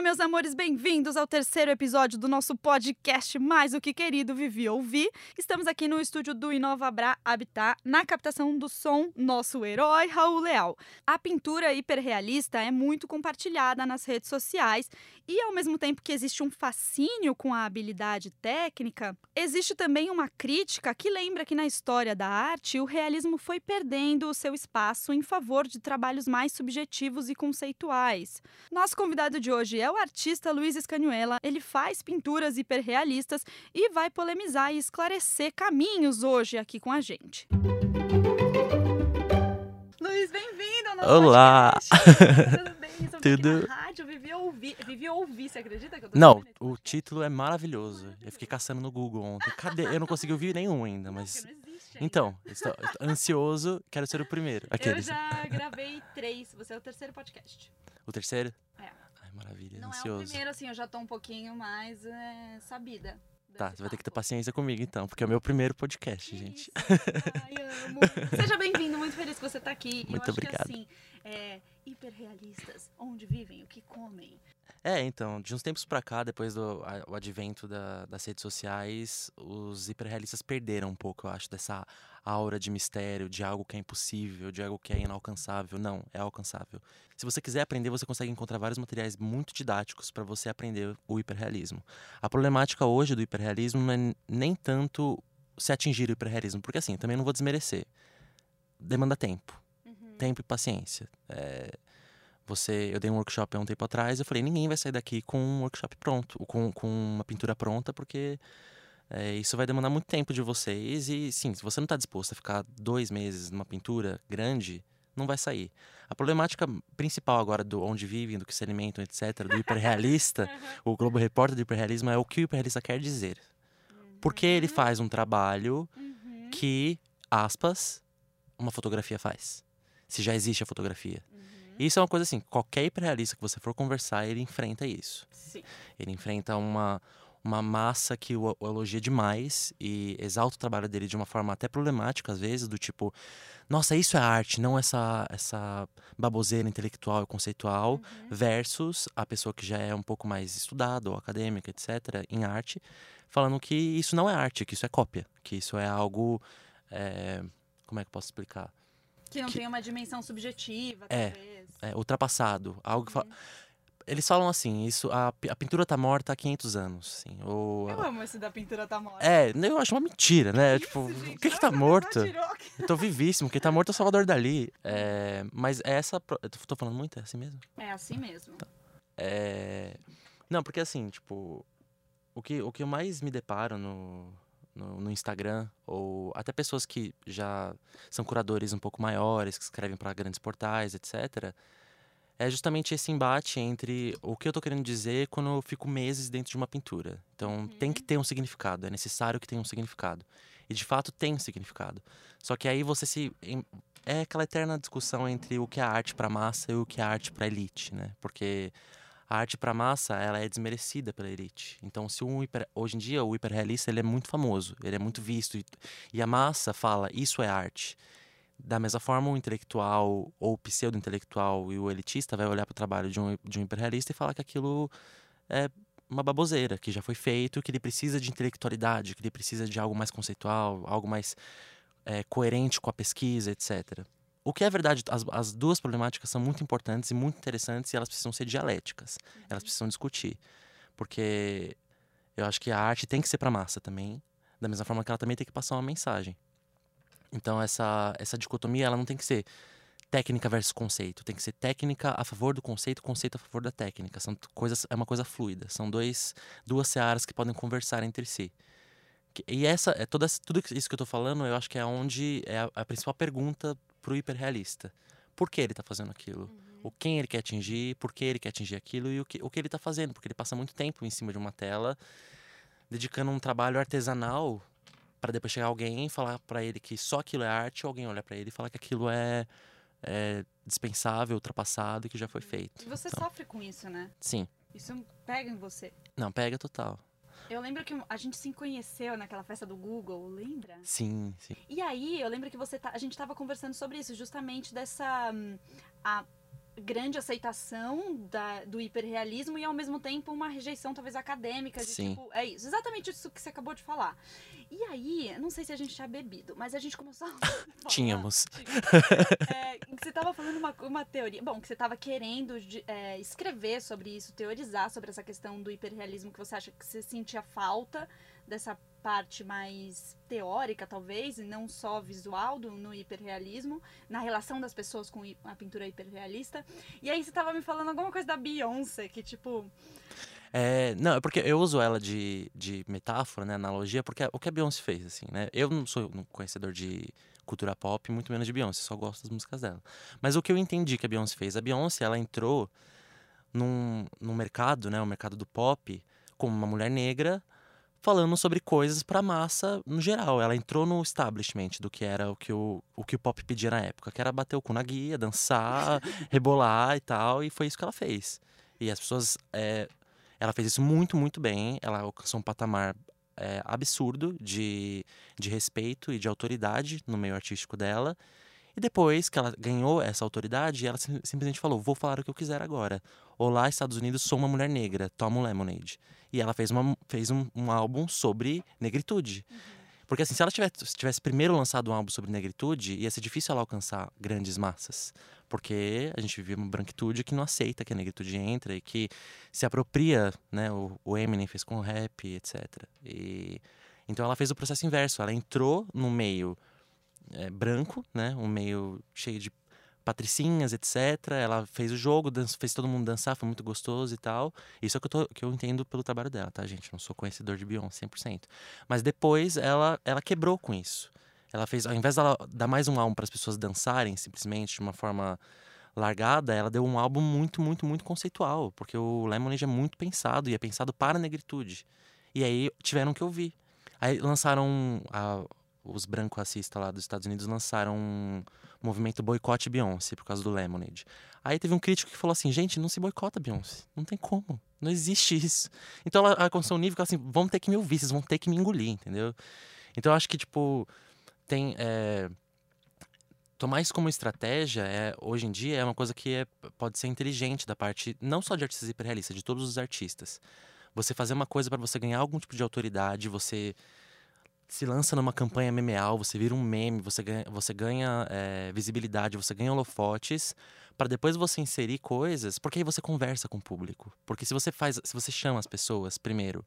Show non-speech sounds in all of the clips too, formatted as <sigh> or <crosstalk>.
Olá, meus amores, bem-vindos ao terceiro episódio do nosso podcast Mais o que Querido Vivi Ouvir. Estamos aqui no estúdio do Inovabra Habitat, na captação do som, nosso herói Raul Leal. A pintura hiperrealista é muito compartilhada nas redes sociais e, ao mesmo tempo que existe um fascínio com a habilidade técnica, existe também uma crítica que lembra que na história da arte o realismo foi perdendo o seu espaço em favor de trabalhos mais subjetivos e conceituais. Nosso convidado de hoje é o artista Luiz Escanuela. Ele faz pinturas hiperrealistas e vai polemizar e esclarecer caminhos hoje aqui com a gente. Luiz, bem-vindo ao nosso Olá! <laughs> Tudo bem? Tudo. na rádio, vivi ouvir, vivi ouvir, você acredita que eu tô Não, o título é maravilhoso. Eu fiquei caçando no Google ontem. Cadê? Eu não consegui ouvir nenhum ainda, mas. porque não existe ainda. Então, estou estou ansioso, quero ser o primeiro. Eu Aqueles. já gravei três, você é o terceiro podcast. O terceiro? É. Ai, maravilha, Não é o ansioso. primeiro, assim, eu já tô um pouquinho mais é, sabida. Tá, você vai ter que ter paciência comigo então, porque é o meu primeiro podcast, Que gente. Ai, amo. <laughs> Seja bem-vindo, muito feliz que você tá aqui. Eu Muito acho obrigado. que assim, é, hiperrealistas, onde vivem, o que comem. É, então, de uns tempos pra cá, depois do a- o advento da- das redes sociais, os hiperrealistas perderam um pouco, eu acho, dessa aura de mistério, de algo que é impossível, de algo que é inalcançável. Não, é alcançável. Se você quiser aprender, você consegue encontrar vários materiais muito didáticos para você aprender o hiperrealismo. A problemática hoje do hiperrealismo não é nem tanto se atingir o hiperrealismo, porque assim, também não vou desmerecer. Demanda tempo tempo e paciência. É, você, eu dei um workshop há um tempo atrás, eu falei, ninguém vai sair daqui com um workshop pronto, com, com uma pintura pronta, porque é, isso vai demandar muito tempo de vocês e, sim, se você não está disposto a ficar dois meses numa pintura grande, não vai sair. A problemática principal agora do onde vivem, do que se alimentam, etc., do hiperrealista, <laughs> o Globo Repórter do hiperrealismo é o que o hiperrealista quer dizer. Porque ele faz um trabalho Uhum. que, aspas, uma fotografia faz. Se já existe a fotografia. Uhum. Isso é uma coisa assim, qualquer hiperrealista que você for conversar, ele enfrenta isso. Sim. Ele enfrenta uma, uma massa que o, o elogia demais e exalta o trabalho dele de uma forma até problemática, às vezes, do tipo, nossa, isso é arte, não essa, essa baboseira intelectual e conceitual, Uhum. versus a pessoa que já é um pouco mais estudada ou acadêmica, etc., em arte, falando que isso não é arte, que isso é cópia, que isso é algo. é, como é que eu posso explicar? Que não Que- tem uma dimensão subjetiva, É. talvez. É, ultrapassado. Algo que Uhum. Eles falam assim, isso, a, a pintura tá morta há 500 anos, assim, ou... Eu amo esse da pintura tá morta. É, eu acho uma mentira, né? Isso, tipo, gente, o que que tá morto? Eu tô vivíssimo, quem tá morto é o Salvador Dali. É, mas essa... pro- Eu tô- falando muito, é assim mesmo? É assim mesmo. É... Não, porque assim, tipo, o que, o que eu mais me deparo no, no, no Instagram, ou até pessoas que já são curadores um pouco maiores, que escrevem para grandes portais, etc., é justamente esse embate entre o que eu tô querendo dizer quando eu fico meses dentro de uma pintura. Então, tem que ter um significado, é necessário que tenha um significado. E de fato tem um significado. Só que aí você se. É aquela eterna discussão entre o que é arte para massa e o que é arte para elite, né? Porque a arte para massa ela é desmerecida pela elite. Então, se um hiper, hoje em dia o hiperrealista ele é muito famoso, ele é muito visto e, e a massa fala isso é arte. Da mesma forma, o intelectual ou o pseudo-intelectual e o elitista vai olhar para o trabalho de um, de um hiperrealista e falar que aquilo é uma baboseira, que já foi feito, que ele precisa de intelectualidade, que ele precisa de algo mais conceitual, algo mais é, coerente com a pesquisa, etc. O que é verdade, as, as duas problemáticas são muito importantes e muito interessantes e elas precisam ser dialéticas, elas precisam discutir. Porque eu acho que a arte tem que ser para massa também, da mesma forma que ela também tem que passar uma mensagem. Então essa, essa dicotomia ela não tem que ser técnica versus conceito, tem que ser técnica a favor do conceito, conceito a favor da técnica. São coisas, é uma coisa fluida, são dois, duas searas que podem conversar entre si. E essa é toda, tudo isso que eu tô falando, eu acho que é onde é a, a principal pergunta pro hiperrealista. Por que ele tá fazendo aquilo? O quem ele quer atingir, por que ele quer atingir aquilo e o que, o que ele tá fazendo, porque ele passa muito tempo em cima de uma tela dedicando um trabalho artesanal para depois chegar alguém e falar para ele que só aquilo é arte, ou alguém olha para ele e falar que aquilo é, é dispensável, ultrapassado e que já foi feito. E você Então, sofre com isso, né? Sim. Isso pega em você. Não, pega total. Eu lembro que a gente se conheceu naquela festa do Google, lembra? Sim, sim. E aí, eu lembro que você tá- a gente tava conversando sobre isso, justamente dessa. hum, a- grande aceitação da, do hiperrealismo e ao mesmo tempo uma rejeição talvez acadêmica de Sim. tipo, é isso, exatamente isso que você acabou de falar. E aí, não sei se a gente tinha bebido, mas a gente começou a falar- <laughs> Tínhamos. é, você estava falando uma, uma teoria. Bom, que você estava querendo de- é, escrever sobre isso, teorizar sobre essa questão do hiperrealismo, que você acha que você sentia falta dessa parte mais teórica, talvez, e não só visual do, no hiperrealismo, na relação das pessoas com a pintura hiperrealista. E aí você estava me falando alguma coisa da Beyoncé, que tipo. É, não, é porque eu uso ela de, de metáfora, né, analogia, porque o que a Beyoncé fez, assim, né? Eu não sou um conhecedor de cultura pop, muito menos de Beyoncé, só gosto das músicas dela. Mas o que eu entendi que a Beyoncé fez, a Beyoncé, ela entrou num, num mercado, né, o mercado do pop, como uma mulher negra, falando sobre coisas pra massa no geral. Ela entrou no establishment do que era o que o, o que o pop pedia na época, que era bater o cu na guia, dançar, <laughs> rebolar e tal, e foi isso que ela fez. E as pessoas é, ela fez isso muito, muito bem. Ela alcançou um patamar é, absurdo de, de respeito e de autoridade no meio artístico dela. E depois que ela ganhou essa autoridade, ela sim- simplesmente falou: Vou falar o que eu quiser agora. Olá, Estados Unidos, sou uma mulher negra, toma um Lemonade. E ela fez, uma, fez um, um álbum sobre negritude. Porque assim, se ela tivesse, tivesse primeiro lançado um álbum sobre negritude, ia ser difícil ela alcançar grandes massas. Porque a gente vive uma branquitude que não aceita que a negritude entra e que se apropria, né? O, o Eminem fez com o rap, etc. E, então ela fez o processo inverso. Ela entrou no meio é, branco, né? Um meio cheio de patricinhas, etc. Ela fez o jogo, dan- fez todo mundo dançar, foi muito gostoso e tal. Isso é o que eu, tô- que eu entendo pelo trabalho dela, tá, gente? Não sou conhecedor de Beyoncé 100%. Mas depois ela, ela quebrou com isso. Ela fez, ao invés dela dar mais um álbum para as pessoas dançarem simplesmente de uma forma largada, ela deu um álbum muito, muito, muito conceitual, porque o Lemonade é muito pensado e é pensado para a negritude. E aí tiveram que ouvir. Aí lançaram a- os branco racistas lá dos Estados Unidos lançaram um movimento boicote Beyoncé por causa do Lemonade. Aí teve um crítico que falou assim: gente, não se boicota Beyoncé. Não tem como. Não existe isso. Então ela alcançou um nível que assim: vão ter que me ouvir, vocês vão ter que me engolir, entendeu? Então eu acho que, tipo, tem. é, tomar isso como estratégia é, hoje em dia é uma coisa que é- pode ser inteligente da parte não só de artistas hiperrealistas, de todos os artistas. Você fazer uma coisa para você ganhar algum tipo de autoridade, você se lança numa campanha memeal, você vira um meme, você ganha, você ganha é, visibilidade, você ganha holofotes, para depois você inserir coisas, porque aí você conversa com o público. Porque se você faz, se você chama as pessoas primeiro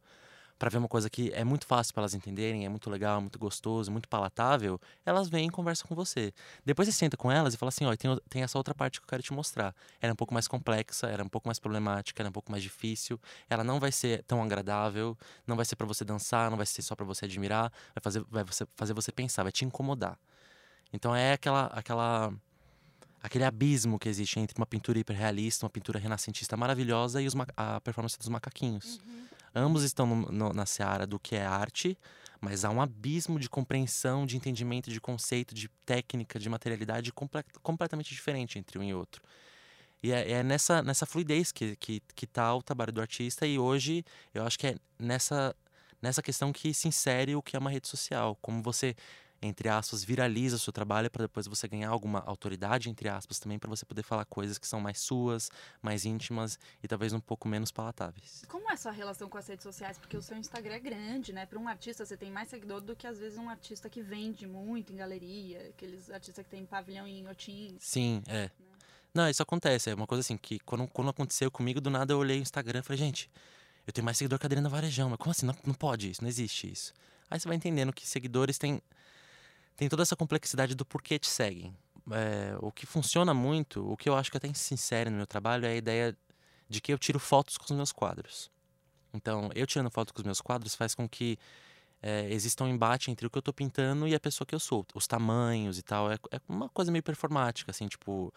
para ver uma coisa que é muito fácil para elas entenderem, é muito legal, muito gostoso, muito palatável, elas vêm e conversam com você. Depois você senta com elas e fala assim, ó, tem, tem essa outra parte que eu quero te mostrar. Ela é um pouco mais complexa, era um pouco mais problemática, era um pouco mais difícil. Ela não vai ser tão agradável, não vai ser para você dançar, não vai ser só para você admirar, vai fazer, vai fazer você pensar, vai te incomodar. Então é aquela, aquela, aquele abismo que existe entre uma pintura hiperrealista, uma pintura renascentista maravilhosa e os a performance dos macaquinhos. Ambos estão no- no- na seara do que é arte, mas há um abismo de compreensão, de entendimento, de conceito, de técnica, de materialidade comple- completamente diferente entre um e outro. E é, é nessa, nessa fluidez que, que, que tá o trabalho do artista, e hoje eu acho que é nessa, nessa questão que se insere o que é uma rede social. Como você, entre aspas, viraliza o seu trabalho para depois você ganhar alguma autoridade, entre aspas, também para você poder falar coisas que são mais suas, mais íntimas e talvez um pouco menos palatáveis. Como é a sua relação com as redes sociais? Porque o seu Instagram é grande, né? Para um artista, você tem mais seguidor do que às vezes um artista que vende muito em galeria, aqueles artistas que tem pavilhão em Otim. Sim, é. Não, isso acontece. É uma coisa assim que quando, quando aconteceu comigo, do nada eu olhei o Instagram e falei, gente, eu tenho mais seguidor que a Adriana Varejão. Mas como assim? Não, não pode isso, não existe isso. Aí você vai entendendo que seguidores têm, têm toda essa complexidade do porquê te seguem. É, o que funciona muito, o que eu acho que até sincero no meu trabalho é a ideia de que eu tiro fotos com os meus quadros. Então, eu tirando foto com os meus quadros faz com que é, exista um embate entre o que eu tô pintando e a pessoa que eu sou. Os tamanhos e tal. É, é uma coisa meio performática, assim, tipo...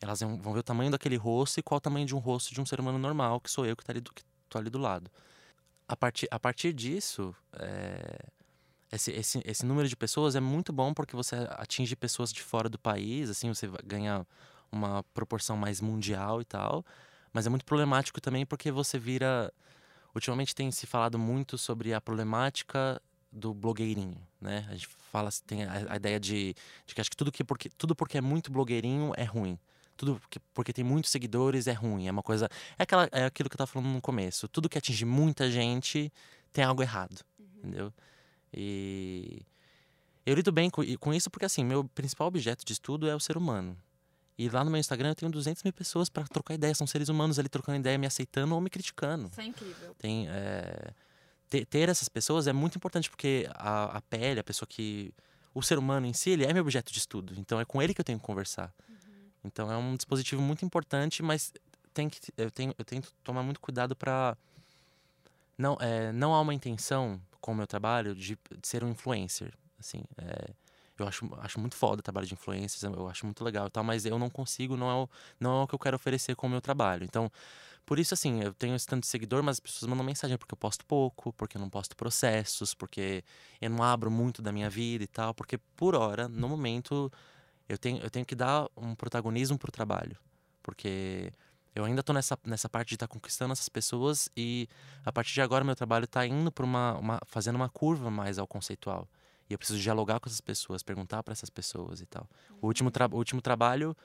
Elas vão vão ver o tamanho daquele rosto e qual o tamanho de um rosto de um ser humano normal, que sou eu que, tá ali do, que tô ali do lado. A partir, a partir disso, é, esse, esse, esse número de pessoas é muito bom porque você atinge pessoas de fora do país, assim, você vai ganhar uma proporção mais mundial e tal. Mas é muito problemático também porque você vira. Ultimamente tem se falado muito sobre a problemática do blogueirinho, né? A gente fala, tem a, a ideia de, de que acho que tudo, que porque, tudo porque é muito blogueirinho é ruim. tudo que, porque tem muitos seguidores é ruim. É uma coisa. É, aquela, é aquilo que eu tava falando no começo. Tudo que atinge muita gente tem algo errado. Entendeu? E. Eu lido bem com, isso porque, assim, meu principal objeto de estudo é o ser humano. E lá no meu Instagram eu tenho 200 mil pessoas para trocar ideia. São seres humanos ali trocando ideia, me aceitando ou me criticando. Isso é incrível. Tem, é, ter, ter essas pessoas é muito importante porque a, a pele, a pessoa que. O ser humano em si, ele é meu objeto de estudo. Então é com ele que eu tenho que conversar. Então é um dispositivo muito importante, mas tem que, eu, tenho, eu tento tomar muito cuidado para. Não, é, não há uma intenção com o meu trabalho de, de ser um influencer. Assim, é, eu acho, acho muito foda o trabalho de influencers, eu acho muito legal e tal, mas eu não consigo, não é o, não é o que eu quero oferecer com o meu trabalho. Então, por isso, assim, eu tenho esse tanto de seguidor, mas as pessoas mandam mensagem porque eu posto pouco, porque eu não posto processos, porque eu não abro muito da minha vida e tal, porque por hora, no momento, eu tenho, eu tenho que dar um protagonismo pro trabalho. Porque eu ainda tô nessa, nessa parte de estar tá conquistando essas pessoas e a partir de agora meu trabalho tá indo para uma, uma. fazendo uma curva mais ao conceitual. E eu preciso dialogar com essas pessoas, perguntar para essas pessoas e tal. O último, tra o último trabalho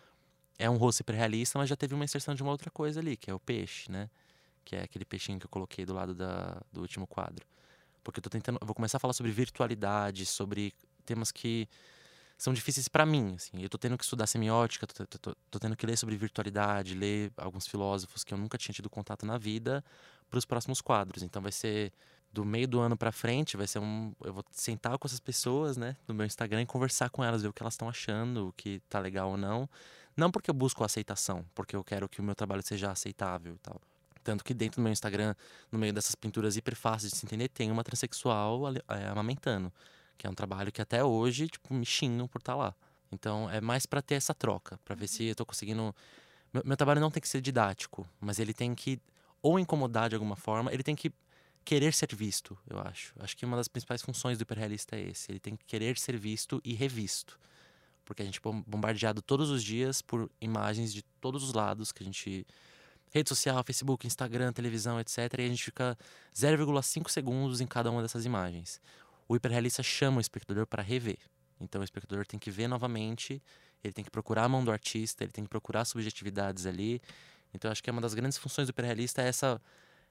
é um rosto hiperrealista, mas já teve uma inserção de uma outra coisa ali, que é o peixe, né? Que é aquele peixinho que eu coloquei do lado da, do último quadro. Porque eu tô tentando. Eu vou começar a falar sobre virtualidade, sobre temas que são difíceis para mim. Assim. Eu tô tendo que estudar semiótica, tô, tô, tô, tô, tendo que ler sobre virtualidade, ler alguns filósofos que eu nunca tinha tido contato na vida para os próximos quadros. Então vai ser do meio do ano para frente, vai ser um. Eu vou sentar com essas pessoas, né, no meu Instagram e conversar com elas, ver o que elas estão achando, o que tá legal ou não. Não porque eu busco aceitação, porque eu quero que o meu trabalho seja aceitável e tal. Tanto que dentro do meu Instagram, no meio dessas pinturas hiper fáceis de se entender, tem uma transexual é, amamentando. Que é um trabalho que até hoje, tipo, me xingam por estar tá lá. Então é mais para ter essa troca, para ver se eu tô conseguindo. Meu, meu trabalho não tem que ser didático, mas ele tem que ou incomodar de alguma forma, ele tem que querer ser visto, eu acho. Acho que uma das principais funções do hiperrealista é esse. Ele tem que querer ser visto e revisto. Porque a gente é bombardeado todos os dias por imagens de todos os lados que a gente. Rede social, Facebook, Instagram, televisão, etc. E a gente fica 0,5 segundos em cada uma dessas imagens. O hiperrealista chama o espectador para rever. Então o espectador tem que ver novamente, ele tem que procurar a mão do artista, ele tem que procurar subjetividades ali. Então acho que é uma das grandes funções do hiperrealista é essa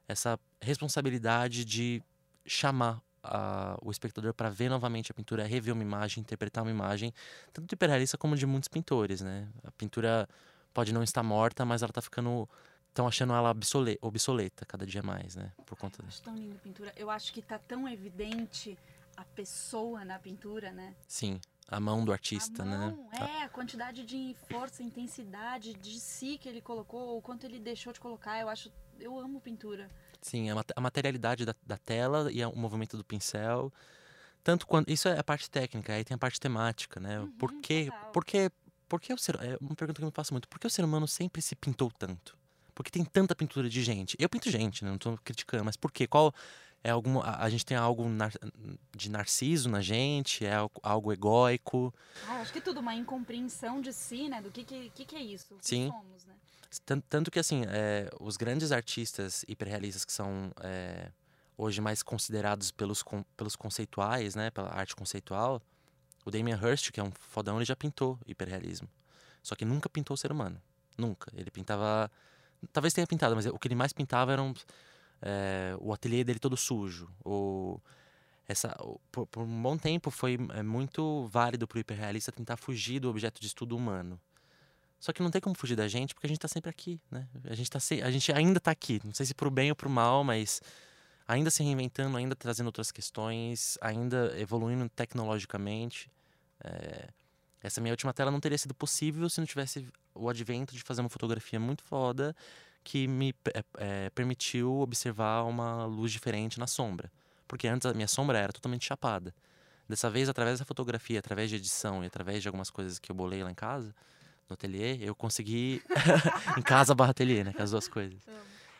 essa responsabilidade de chamar a, o espectador para ver novamente a pintura, rever uma imagem, interpretar uma imagem, tanto do hiperrealista como de muitos pintores, né? A pintura pode não estar morta, mas ela está ficando estão achando ela obsoleta, obsoleta cada dia mais, né? Por conta acho tão linda pintura. Eu acho que está tão evidente a pessoa na pintura, né? Sim, a mão do artista, a né? mão, né? É, a quantidade de força, intensidade de si que ele colocou, o quanto ele deixou de colocar. Eu acho eu amo pintura. Sim, a materialidade da, da tela e o movimento do pincel. Tanto quanto. Isso é a parte técnica, aí tem a parte temática, né? Uhum, por que. Por que. Por que o ser. É uma pergunta que eu me faço muito. Por que o ser humano sempre se pintou tanto? Porque tem tanta pintura de gente. Eu pinto gente, né? Não tô criticando, mas por quê? Qual. É algum, a, a gente tem algo nar, de narciso na gente? É algo, algo egóico? Ah, acho que tudo, uma incompreensão de si, né? Do que, que, que, que é isso? Sim. somos, né? Tanto que, assim, é, os grandes artistas hiperrealistas que são é, hoje mais considerados pelos, pelos conceituais, né? Pela arte conceitual, o Damien Hirst, que é um fodão, ele já pintou hiperrealismo. Só que nunca pintou o ser humano. Nunca. Ele pintava... Talvez tenha pintado, mas o que ele mais pintava era um, é, o ateliê dele todo sujo. Ou essa, por, por, um bom tempo foi é, muito válido para o hiperrealista tentar fugir do objeto de estudo humano. Só que não tem como fugir da gente, porque a gente está sempre aqui, né? A gente, tá se... a gente ainda está aqui. Não sei se pro bem ou pro mal, mas ainda se reinventando, ainda trazendo outras questões, ainda evoluindo tecnologicamente. É... Essa minha última tela não teria sido possível se não tivesse o advento de fazer uma fotografia muito foda que me é, permitiu observar uma luz diferente na sombra. Porque antes a minha sombra era totalmente chapada. Dessa vez, através da fotografia, através de edição e através de algumas coisas que eu bolei lá em casa, no ateliê, eu consegui. <laughs> em casa barra ateliê, né? Que é as duas coisas.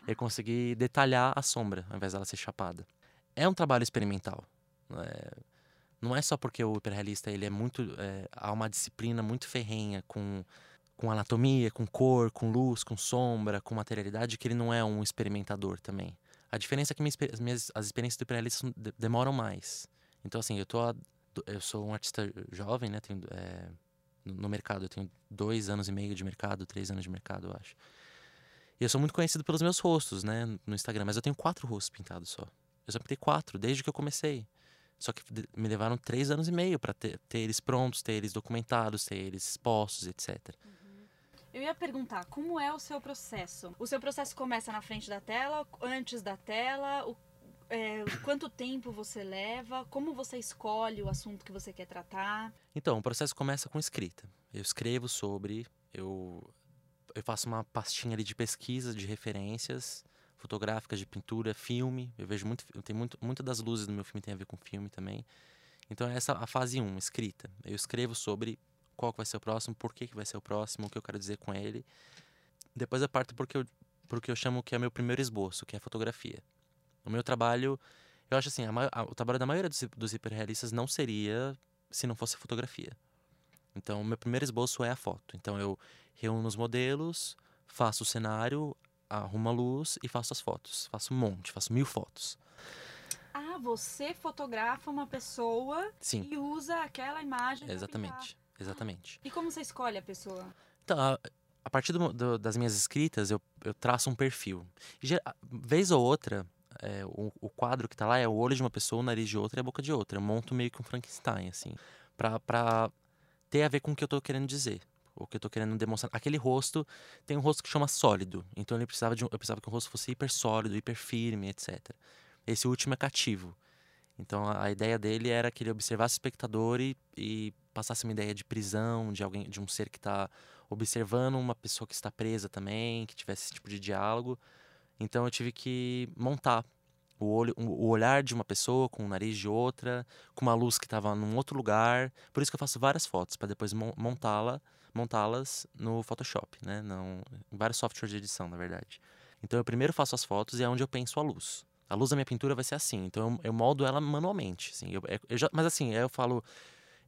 Eu consegui detalhar a sombra, ao invés dela ser chapada. É um trabalho experimental. É, não é só porque o hiperrealista ele é muito. É, há uma disciplina muito ferrenha com, com anatomia, com cor, com luz, com sombra, com materialidade, que ele não é um experimentador também. A diferença é que minhas, minhas, as experiências do hiperrealista demoram mais. Então, assim, eu tô. eu sou um artista jovem, né? Tenho, é, no mercado. Eu tenho dois anos e meio de mercado, três anos de mercado, eu acho. E eu sou muito conhecido pelos meus rostos, né, no Instagram, mas eu tenho quatro rostos pintados só. Eu só pintei quatro, desde que eu comecei. Só que me levaram três anos e meio para ter, ter, eles prontos, ter eles documentados, ter eles expostos, etc. Uhum. Eu ia perguntar, como é o seu processo? O seu processo começa na frente da tela, antes da tela? O, é, quanto tempo você leva? Como você escolhe o assunto que você quer tratar? Então, o processo começa com escrita. Eu escrevo sobre, eu, eu faço uma pastinha ali de pesquisa, de referências fotográficas, de pintura, filme. Eu vejo muito, tem muito, muitas das luzes do meu filme tem a ver com filme também. Então essa é a fase 1, um, escrita. Eu escrevo sobre qual vai ser o próximo, por que, que vai ser o próximo, o que eu quero dizer com ele. Depois eu parto porque eu, porque eu chamo que é meu primeiro esboço, que é a fotografia. O meu trabalho, eu acho assim, a, a, o trabalho da maioria dos, dos hiperrealistas não seria se não fosse fotografia. Então, o meu primeiro esboço é a foto. Então, eu reúno os modelos, faço o cenário, arrumo a luz e faço as fotos. Faço um monte, faço mil fotos. Ah, você fotografa uma pessoa Sim. e usa aquela imagem. Exatamente, exatamente. E como você escolhe a pessoa? Então, a, a partir do, do, das minhas escritas, eu, eu traço um perfil. E, vez ou outra, é, o, o, quadro que tá lá é o olho de uma pessoa, o nariz de outra e a boca de outra. Eu monto meio que um Frankenstein, assim, pra, pra ter a ver com o que eu tô querendo dizer o que eu tô querendo demonstrar. Aquele rosto tem um rosto que chama sólido. Então ele precisava de um, eu precisava que o rosto fosse hiper sólido, hiper firme, etc. Esse último é cativo. Então a, a ideia dele era que ele observasse o espectador e, e, passasse uma ideia de prisão, de alguém, de um ser que está observando uma pessoa que está presa também, que tivesse esse tipo de diálogo. Então eu tive que montar o, olho, o olhar de uma pessoa com o nariz de outra, com uma luz que estava num outro lugar. Por isso que eu faço várias fotos para depois montá-la montá-las no Photoshop, né? Não, em vários softwares de edição, na verdade. Então eu primeiro faço as fotos e é onde eu penso a luz. A luz da minha pintura vai ser assim, então eu, eu moldo ela manualmente, assim. Eu, é, eu já, mas assim, eu falo,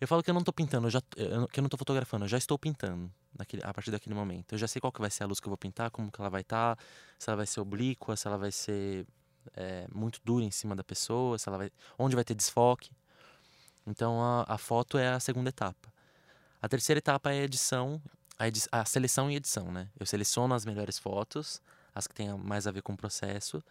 eu falo que eu não estou pintando, eu já, eu, que eu não estou fotografando, eu já estou pintando naquele, a partir daquele momento. Eu já sei qual que vai ser a luz que eu vou pintar, como que ela vai estar, tá, se ela vai ser oblíqua, se ela vai ser é, muito dura em cima da pessoa, se ela vai, onde vai ter desfoque. Então a, a foto é a segunda etapa. A terceira etapa é a edição, a, edi a seleção e edição, né? Eu seleciono as melhores fotos, as que tenham mais a ver com o processo,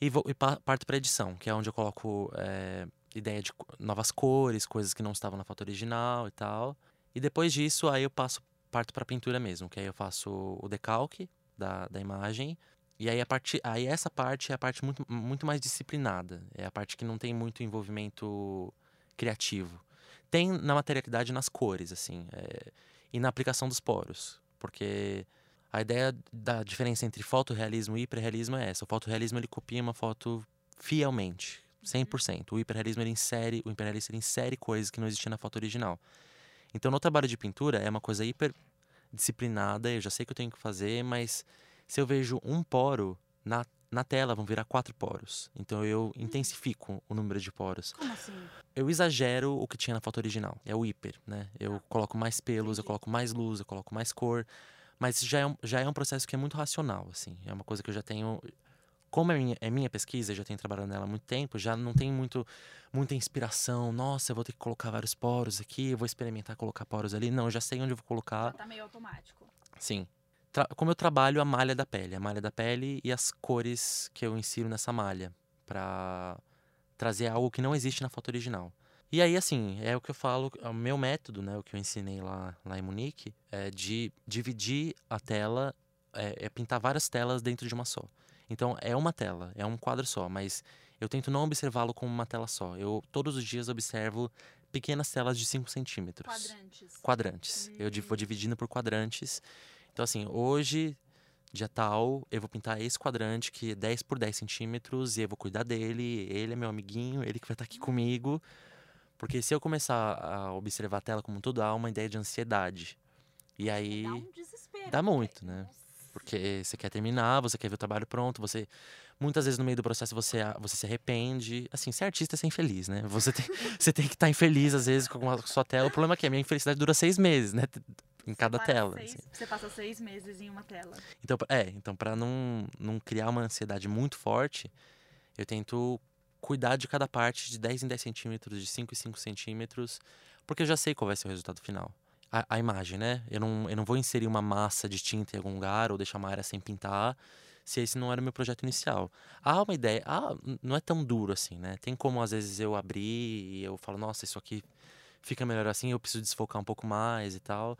e, vou, e parto para edição, que é onde eu coloco é, ideia de novas cores, coisas que não estavam na foto original e tal. E depois disso, aí eu passo parto para pintura mesmo, que aí eu faço o decalque da, da imagem. E aí, a parte, aí essa parte é a parte muito, muito mais disciplinada. É a parte que não tem muito envolvimento criativo tem na materialidade nas cores, assim, é, e na aplicação dos poros, porque a ideia da diferença entre fotorrealismo e hiperrealismo é essa. O fotorrealismo ele copia uma foto fielmente, 100%. Uhum. O hiperrealismo ele insere, o hiperrealista ele insere coisas que não existiam na foto original. Então, no trabalho de pintura é uma coisa hiper disciplinada, eu já sei que eu tenho que fazer, mas se eu vejo um poro na na tela vão virar quatro poros. Então eu hum. intensifico o número de poros. Como assim? Eu exagero o que tinha na foto original. É o hiper, né? Eu ah. coloco mais pelos, eu coloco mais luz, eu coloco mais cor. Mas já é, um, já é um processo que é muito racional, assim. É uma coisa que eu já tenho. Como é minha, é minha pesquisa, já tenho trabalhado nela há muito tempo, já não tem muito, muita inspiração. Nossa, eu vou ter que colocar vários poros aqui, vou experimentar colocar poros ali. Não, eu já sei onde eu vou colocar. Já tá meio automático. Sim como eu trabalho a malha da pele, a malha da pele e as cores que eu insiro nessa malha para trazer algo que não existe na foto original. E aí, assim, é o que eu falo, é o meu método, né, o que eu ensinei lá, lá em Munique, é de dividir a tela, é, é pintar várias telas dentro de uma só. Então, é uma tela, é um quadro só, mas eu tento não observá-lo como uma tela só. Eu, todos os dias, observo pequenas telas de 5 centímetros. Quadrantes. Quadrantes. Hum. Eu vou dividindo por quadrantes então, assim, hoje, dia tal, eu vou pintar esse quadrante que é 10 por 10 centímetros e eu vou cuidar dele. Ele é meu amiguinho, ele que vai estar aqui comigo. Porque se eu começar a observar a tela como um todo, dá uma ideia de ansiedade. E aí. Dá um desespero. Dá muito, né? Porque você quer terminar, você quer ver o trabalho pronto, você. Muitas vezes no meio do processo você, você se arrepende. Assim, ser artista é ser infeliz, né? Você tem, <laughs> você tem que estar infeliz às vezes com a sua tela. O problema é que a minha infelicidade dura seis meses, né? em cada tela. Seis, assim. Você passa seis meses em uma tela. Então, é, então para não, não criar uma ansiedade muito forte, eu tento cuidar de cada parte de 10 em 10 centímetros, de 5 em 5 centímetros, porque eu já sei qual vai ser o resultado final. A, a imagem, né? Eu não, eu não vou inserir uma massa de tinta em algum lugar ou deixar uma área sem pintar se esse não era o meu projeto inicial. Há uma ideia, ah, não é tão duro assim, né? Tem como às vezes eu abrir e eu falo, nossa, isso aqui fica melhor assim, eu preciso desfocar um pouco mais e tal.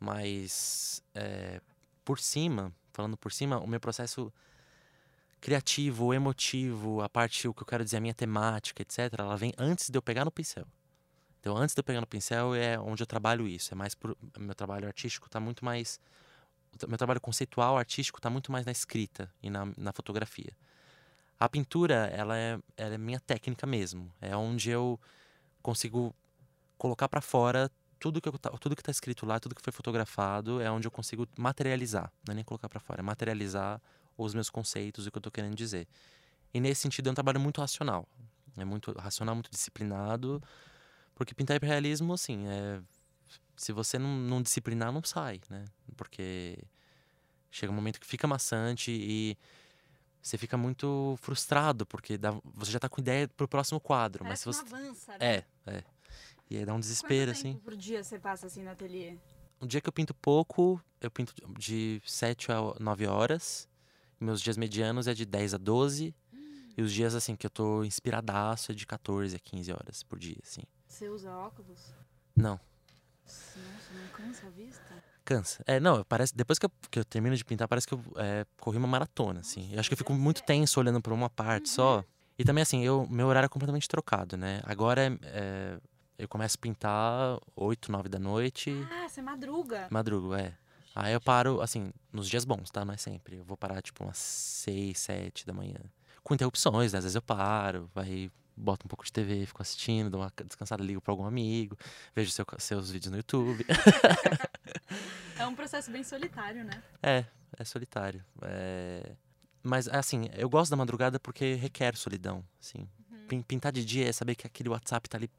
Mas é, por cima, falando por cima, o meu processo criativo, emotivo, a parte, o que eu quero dizer, a minha temática, etc., ela vem antes de eu pegar no pincel. Então, antes de eu pegar no pincel é onde eu trabalho isso. É mais por, meu trabalho artístico está muito mais meu trabalho conceitual artístico está muito mais na escrita e na, na fotografia. A pintura, ela é, ela é minha técnica mesmo. É onde eu consigo colocar para fora tudo que eu, tudo que está escrito lá, tudo que foi fotografado, é onde eu consigo materializar. Não é nem colocar para fora, é materializar os meus conceitos e o que eu estou querendo dizer. E nesse sentido é um trabalho muito racional. É muito racional, muito disciplinado. Porque pintar hiperrealismo, assim, é se você não, não disciplinar, não sai, né? Porque chega um momento que fica maçante e você fica muito frustrado, porque dá, você já está com ideia pro próximo quadro. Parece mas se você. avança, né? É, é. E aí dá um desespero, Quanto assim. tempo por dia você passa assim no ateliê? Um dia que eu pinto pouco, eu pinto de 7 a 9 horas. Meus dias medianos é de 10 a 12. Hum. E os dias, assim, que eu tô inspiradaço é de 14 a 15 horas por dia, assim. Você usa óculos? Não. Nossa, não cansa a vista? Cansa. É, não, parece, depois que eu, que eu termino de pintar, parece que eu é, corri uma maratona, assim. Nossa, eu acho que eu fico muito tenso olhando para uma parte uhum. só. E também, assim, eu, meu horário é completamente trocado, né? Agora é, é, eu começo a pintar 8, 9 da noite. Ah, você madruga. Madrugo, é. Aí eu paro, assim, nos dias bons, tá? Não é sempre. Eu vou parar, tipo, umas 6, 7 da manhã. Com interrupções, né? Às vezes eu paro, vai boto um pouco de TV, fico assistindo, dou uma descansada, ligo para algum amigo, vejo seu, seus vídeos no YouTube. é um processo bem solitário, né? É, é solitário. É... Mas, assim, eu gosto da madrugada porque requer solidão, assim. Uhum. Pintar de dia é saber que aquele WhatsApp tá ali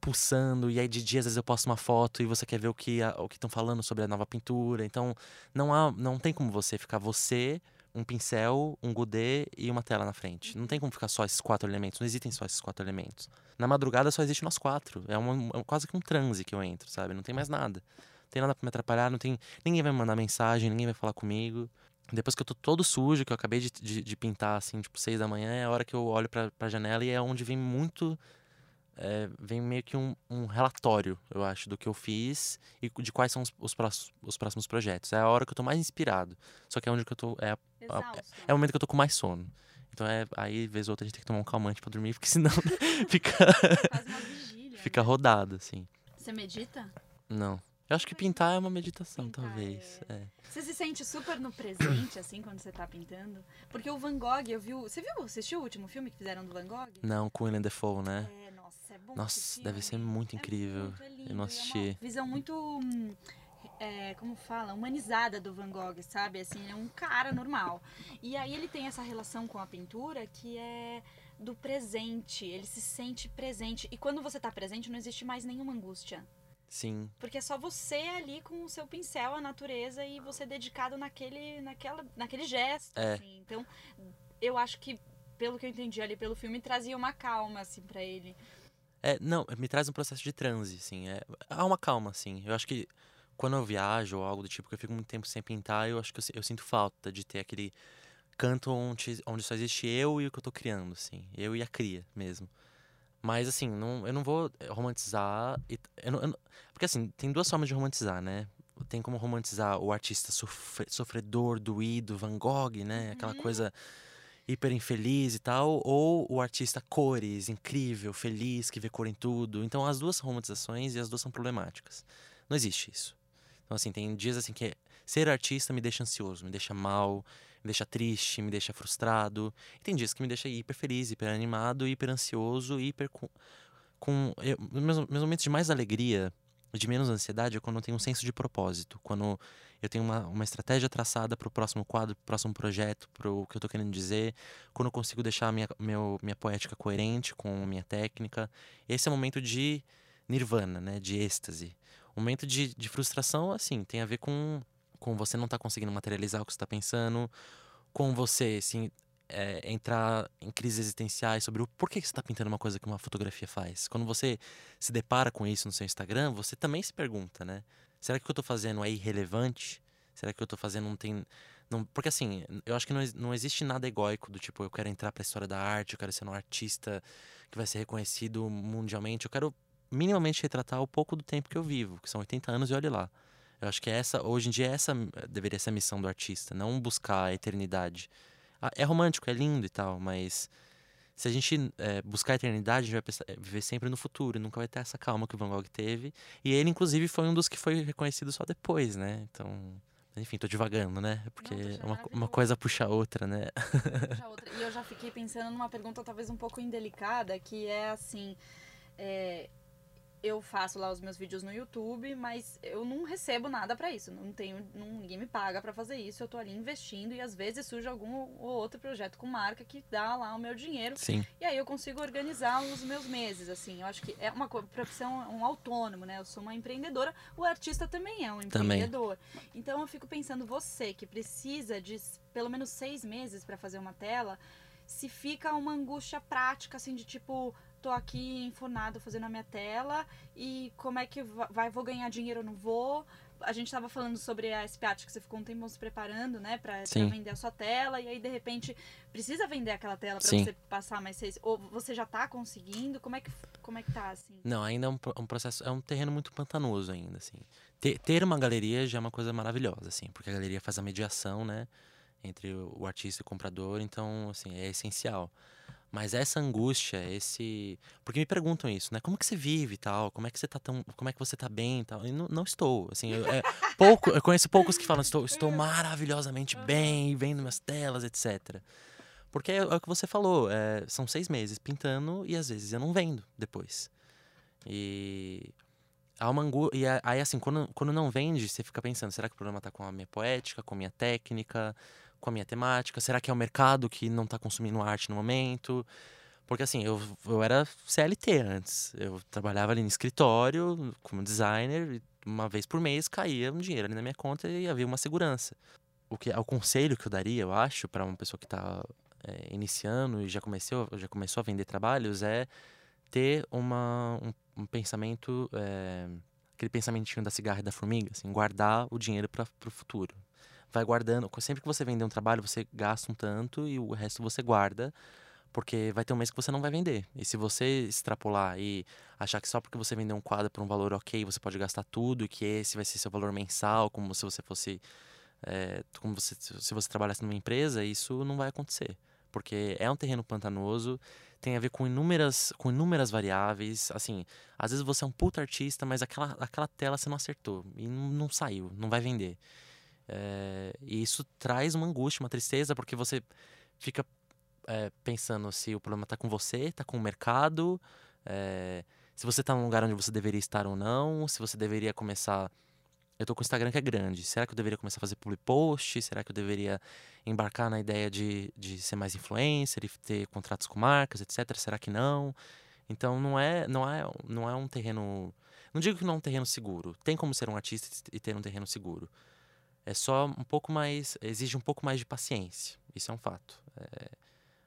pulsando, e aí de dia às vezes eu posto uma foto e você quer ver o que o que estão falando sobre a nova pintura. Então, não há, não tem como você ficar você um pincel, um godê e uma tela na frente. Não tem como ficar só esses quatro elementos. Não existem só esses quatro elementos. Na madrugada só existe nós quatro. É, uma, é quase que um transe que eu entro, sabe? Não tem mais nada. Não tem nada pra me atrapalhar, não tem. Ninguém vai me mandar mensagem, ninguém vai falar comigo. Depois que eu tô todo sujo, que eu acabei de, de, de pintar, assim, tipo, seis da manhã, é a hora que eu olho pra, pra janela e é onde vem muito é, vem meio que um, um, relatório, eu acho, do que eu fiz e de quais são os, os, próximos, os próximos projetos. É a hora que eu tô mais inspirado. Só que é onde que eu tô. É, a, a, é o momento que eu tô com mais sono. Então é aí, vez ou outra, a gente tem que tomar um calmante para dormir, porque <laughs> senão <laughs> fica. vigília, fica né? rodado, assim. Você medita? Não. Eu acho que pintar é uma meditação, pintar, talvez. É. É. Você se sente super no presente, assim, quando você tá pintando? Porque o Van Gogh, eu vi. Você viu, assistiu o último filme que fizeram do Van Gogh? Não, com Willem Dafoe, né? É, nossa, é bom. Nossa, deve ser muito incrível. É muito, é lindo, eu não assisti. É visão muito. É, como fala, humanizada do Van Gogh, sabe? Assim, é um cara normal. E aí ele tem essa relação com a pintura que é do presente. Ele se sente presente. E quando você tá presente, não existe mais nenhuma angústia. Sim. Porque é só você ali com o seu pincel, a natureza, e você dedicado naquele, naquela, naquele gesto. É. Assim. Então, eu acho que, pelo que eu entendi ali pelo filme, trazia uma calma, assim, para ele. É, não, me traz um processo de transe, assim. É, há uma calma, assim. Eu acho que quando eu viajo ou algo do tipo, que eu fico muito tempo sem pintar, eu acho que eu, eu sinto falta de ter aquele canto onde, onde só existe eu e o que eu tô criando, assim. Eu e a cria mesmo. Mas, assim, não, eu não vou romantizar. Eu não, eu porque, assim, tem duas formas de romantizar, né? Tem como romantizar o artista sofre, sofredor, doído, Van Gogh, né? Uhum. Aquela coisa hiper infeliz e tal. Ou o artista cores, incrível, feliz, que vê cor em tudo. Então, as duas são romantizações e as duas são problemáticas. Não existe isso. Então, assim, tem dias assim que ser artista me deixa ansioso, me deixa mal, me deixa triste, me deixa frustrado. E tem dias que me deixa hiper feliz, hiper animado, hiper ansioso, hiper com. com eu, meus, meus momentos de mais alegria, de menos ansiedade, é quando eu tenho um senso de propósito. Quando eu tenho uma, uma estratégia traçada para o próximo quadro, para o próximo projeto, para o que eu estou querendo dizer. Quando eu consigo deixar a minha, meu, minha poética coerente com a minha técnica. Esse é o momento de nirvana, né? De êxtase. O momento de, de frustração, assim, tem a ver com com você não tá conseguindo materializar o que você tá pensando, com você, assim, é, entrar em crises existenciais sobre o porquê que você está pintando uma coisa que uma fotografia faz. Quando você se depara com isso no seu Instagram, você também se pergunta, né? Será que o que eu estou fazendo é irrelevante? Será que o que eu estou fazendo não tem. Não, porque assim, eu acho que não, não existe nada egóico do tipo, eu quero entrar para a história da arte, eu quero ser um artista que vai ser reconhecido mundialmente. Eu quero minimamente retratar o pouco do tempo que eu vivo, que são 80 anos e olhe lá. Eu acho que essa, hoje em dia, essa deveria ser a missão do artista, não buscar a eternidade. É romântico, é lindo e tal, mas se a gente é, buscar a eternidade, a gente vai pensar, é, viver sempre no futuro, nunca vai ter essa calma que o Van Gogh teve. E ele, inclusive, foi um dos que foi reconhecido só depois, né? Então, enfim, tô devagando, né? Porque não, uma, uma coisa puxa a outra, né? Puxa <laughs> outra. E eu já fiquei pensando numa pergunta talvez um pouco indelicada, que é assim. É, eu faço lá os meus vídeos no YouTube, mas eu não recebo nada para isso. Não tenho, ninguém me paga para fazer isso. Eu tô ali investindo e às vezes surge algum ou outro projeto com marca que dá lá o meu dinheiro. Sim. E aí eu consigo organizar os meus meses, assim. Eu acho que é uma profissão, um autônomo, né? Eu sou uma empreendedora, o artista também é um empreendedor. Também. Então eu fico pensando, você que precisa de pelo menos seis meses para fazer uma tela, se fica uma angústia prática, assim, de tipo, tô aqui enfurnado fazendo a minha tela e como é que vai, vou ganhar dinheiro ou não vou? A gente estava falando sobre a SPAT, que você ficou um tempo se preparando, né, para vender a sua tela, e aí de repente precisa vender aquela tela para você passar mais seis. Ou você já está conseguindo? Como é que, como é que tá, assim? Não, ainda é um, um processo, é um terreno muito pantanoso ainda, assim. Ter, ter uma galeria já é uma coisa maravilhosa, assim, porque a galeria faz a mediação, né, entre o artista e o comprador, então, assim, é essencial. Mas essa angústia, esse. Porque me perguntam isso, né? Como que você vive e tal? Como é que você tá tão. Como é que você tá bem e tal? E não, não estou. Assim, eu, é, pouco, eu conheço poucos que falam, estou, estou maravilhosamente bem, vendo minhas telas, etc. Porque é, é o que você falou, é, são seis meses pintando e às vezes eu não vendo depois. E há uma angústia. E aí, assim, quando, quando não vende, você fica pensando: será que o problema tá com a minha poética, com a minha técnica? Com a minha temática? Será que é o mercado que não está consumindo arte no momento? Porque assim, eu, eu era CLT antes. Eu trabalhava ali no escritório como designer, e uma vez por mês caía um dinheiro ali na minha conta e havia uma segurança. O que o conselho que eu daria, eu acho, para uma pessoa que está é, iniciando e já começou, já começou a vender trabalhos é ter uma, um, um pensamento, é, aquele pensamentinho da cigarra e da formiga, assim, guardar o dinheiro para o futuro vai guardando. Sempre que você vender um trabalho, você gasta um tanto e o resto você guarda, porque vai ter um mês que você não vai vender. E se você extrapolar e achar que só porque você vendeu um quadro por um valor ok, você pode gastar tudo e que esse vai ser seu valor mensal, como se você fosse. É, como você, se você trabalhasse numa empresa, isso não vai acontecer. Porque é um terreno pantanoso, tem a ver com inúmeras, com inúmeras variáveis. Assim, às vezes você é um puta artista, mas aquela, aquela tela você não acertou e não, não saiu, não vai vender. É, e isso traz uma angústia, uma tristeza, porque você fica é, pensando se o problema está com você, está com o mercado, é, se você está num lugar onde você deveria estar ou não, se você deveria começar. Eu estou com o Instagram que é grande. Será que eu deveria começar a fazer public post? Será que eu deveria embarcar na ideia de, de ser mais influencer e ter contratos com marcas, etc? Será que não? Então não é, não é, não é um terreno. Não digo que não é um terreno seguro. Tem como ser um artista e ter um terreno seguro. É só um pouco mais. exige um pouco mais de paciência. Isso é um fato. É,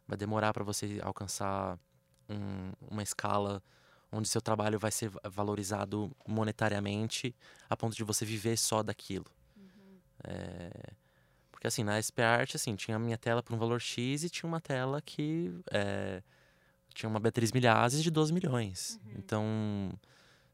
vai demorar para você alcançar um, uma escala onde seu trabalho vai ser valorizado monetariamente a ponto de você viver só daquilo. Uhum. É, porque assim, na SP Art, assim, tinha a minha tela por um valor X e tinha uma tela que é, tinha uma Beatriz Milhazes de 12 milhões. Uhum. Então,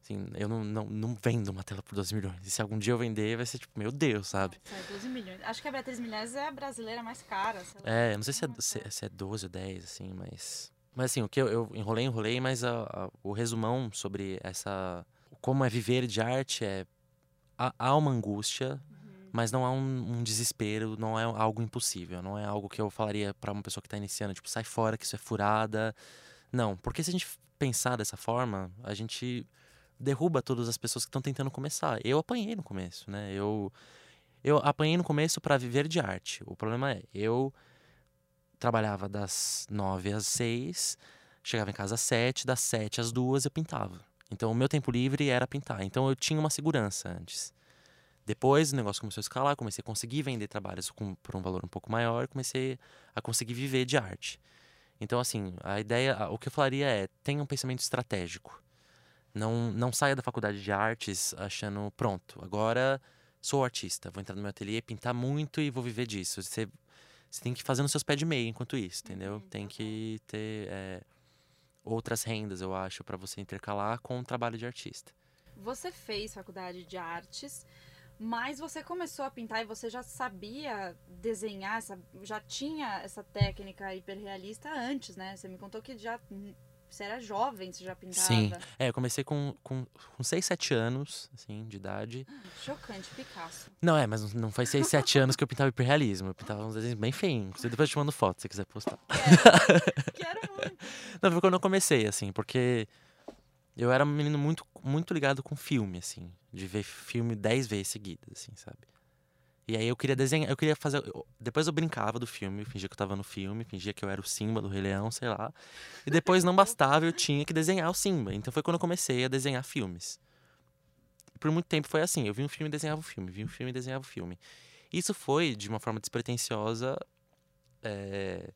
Assim, eu não, não, não vendo uma tela por 12 milhões. E se algum dia eu vender, vai ser tipo, meu Deus, sabe? É, 12 milhões. Acho que a Beatriz Milhões é a brasileira mais cara. É, eu não sei se é, se, se é 12 ou 10, assim, mas. Mas assim, o que eu, eu enrolei, enrolei, mas a, a, o resumão sobre essa. Como é viver de arte é. Há, há uma angústia, uhum. mas não há um, um, desespero, não é algo impossível. Não é algo que eu falaria para uma pessoa que tá iniciando, tipo, sai fora, que isso é furada. Não, porque se a gente pensar dessa forma, a gente derruba todas as pessoas que estão tentando começar. Eu apanhei no começo, né? Eu, eu apanhei no começo para viver de arte. O problema é, eu trabalhava das nove às seis, chegava em casa às sete, das sete às duas eu pintava. Então o meu tempo livre era pintar. Então eu tinha uma segurança antes. Depois o negócio começou a escalar, comecei a conseguir vender trabalhos com, por um valor um pouco maior, comecei a conseguir viver de arte. Então, assim, a ideia, o que eu falaria é: tenha um pensamento estratégico. Não, não saia da faculdade de artes achando, pronto, agora sou artista, vou entrar no meu ateliê, pintar muito e vou viver disso. Você, você tem que fazer nos seus pés de meia enquanto isso, entendeu? Uhum, tem que ter é, outras rendas, eu acho, para você intercalar com o trabalho de artista. Você fez faculdade de artes, mas você começou a pintar e você já sabia desenhar, já tinha essa técnica hiperrealista antes, né? Você me contou que já você era jovem, você já pintava. Sim. É, eu comecei com, com, com 6, 7 anos, assim, de idade. Chocante, Picasso. Não, é, mas não foi 6, 7 anos que eu pintava hiperrealismo. Eu pintava uns desenhos bem feinhos. Depois eu te mando foto, se você quiser postar. Quero, <laughs> quero muito. Não, foi quando eu comecei, assim, porque eu era um menino muito, muito ligado com filme, assim. De ver filme 10 vezes seguidas, assim, sabe? E aí eu queria desenhar, eu queria fazer. eu- depois eu brincava do filme, fingia que eu tava no filme, fingia que eu era o Simba do Rei Leão, sei lá. E depois não bastava, eu tinha que desenhar o Simba. Então foi quando eu comecei a desenhar filmes. Por muito tempo foi assim, eu vi um filme e desenhava o filme, vi um filme e desenhava o filme. Isso foi, de uma forma despretensiosa, é,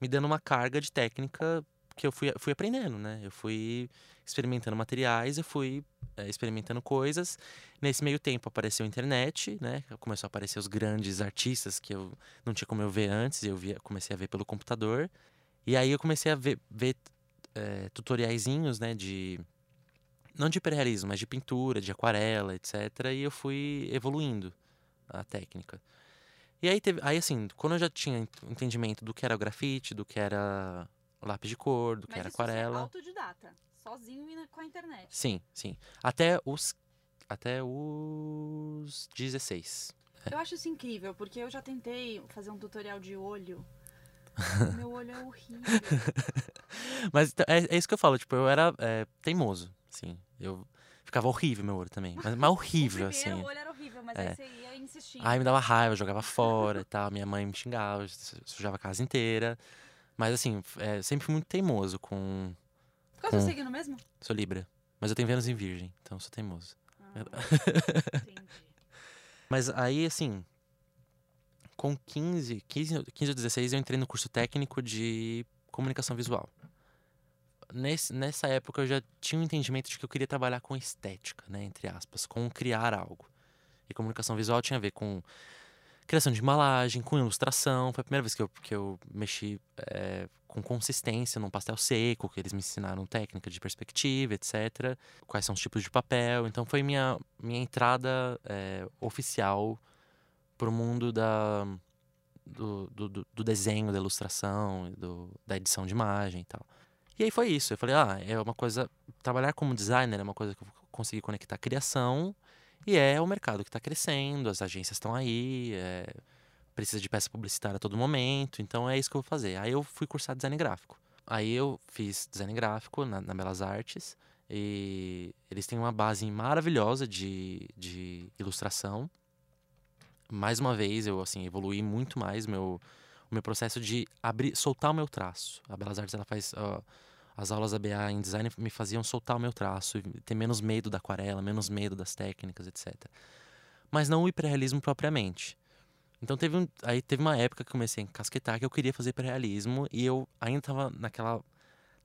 me dando uma carga de técnica que eu fui, fui aprendendo, né? Eu fui experimentando materiais, eu fui é, experimentando coisas. Nesse meio tempo apareceu a internet, né? Começou a aparecer os grandes artistas que eu não tinha como eu ver antes, eu via, comecei a ver pelo computador. E aí eu comecei a ver, ver é, tutoriaizinhos, né? De não de hiperrealismo, mas de pintura, de aquarela, etc. E eu fui evoluindo a técnica. E aí, teve, aí assim, quando eu já tinha ent- entendimento do que era o grafite, do que era lápis de cor, do que Mas era isso você é aquarela. autodidata, sozinho e com a internet. Sim, sim. Até os. Até os 16. Eu acho isso incrível, porque eu já tentei fazer um tutorial de olho. <laughs> Meu olho é horrível. Mas então, é, é isso que eu falo, tipo, eu era é, teimoso, assim. Eu ficava horrível meu olho também. Mas, mas horrível, <laughs> o assim. olho era horrível, mas É. aí você ia insistindo. Aí me dava raiva, eu jogava fora e tal. Minha mãe me xingava, su- sujava a casa inteira. Mas assim, é, sempre fui muito teimoso com. Qual é o seu signo mesmo? Sou Libra. Mas eu tenho Vênus em Virgem, então sou teimoso. Ah, entendi. <laughs> Mas aí, assim, com 15, 15, 15 ou 16, eu entrei no curso técnico de comunicação visual. Nesse, nessa época eu já tinha um entendimento de que eu queria trabalhar com estética, né, entre aspas, com criar algo. E comunicação visual tinha a ver com criação de embalagem, com ilustração. Foi a primeira vez que eu, que eu mexi eh, com consistência num pastel seco, que eles me ensinaram técnica de perspectiva, etc. Quais são os tipos de papel. Então foi minha, minha entrada eh, oficial pro mundo da, do, do, do- desenho, da ilustração, do, da edição de imagem e tal. E aí foi isso. Eu falei, ah, é uma coisa. Trabalhar como designer é uma coisa que eu consegui conectar criação e é o mercado que está crescendo, as agências estão aí, é, precisa de peça publicitária a todo momento, então é isso que eu vou fazer. Aí eu fui cursar design gráfico. Aí eu fiz design gráfico na, na Belas Artes e eles têm uma base maravilhosa de, de ilustração. Mais uma vez, eu assim evoluí muito mais meu, o meu processo de abrir, soltar o meu traço. A Belas Artes ela faz as aulas da BA em design me faziam soltar o meu traço, e ter menos medo da aquarela, menos medo das técnicas, etc. Mas não o hiperrealismo propriamente. Então teve um, aí teve uma época que comecei a encasquetar que eu queria fazer hiperrealismo e eu ainda estava naquela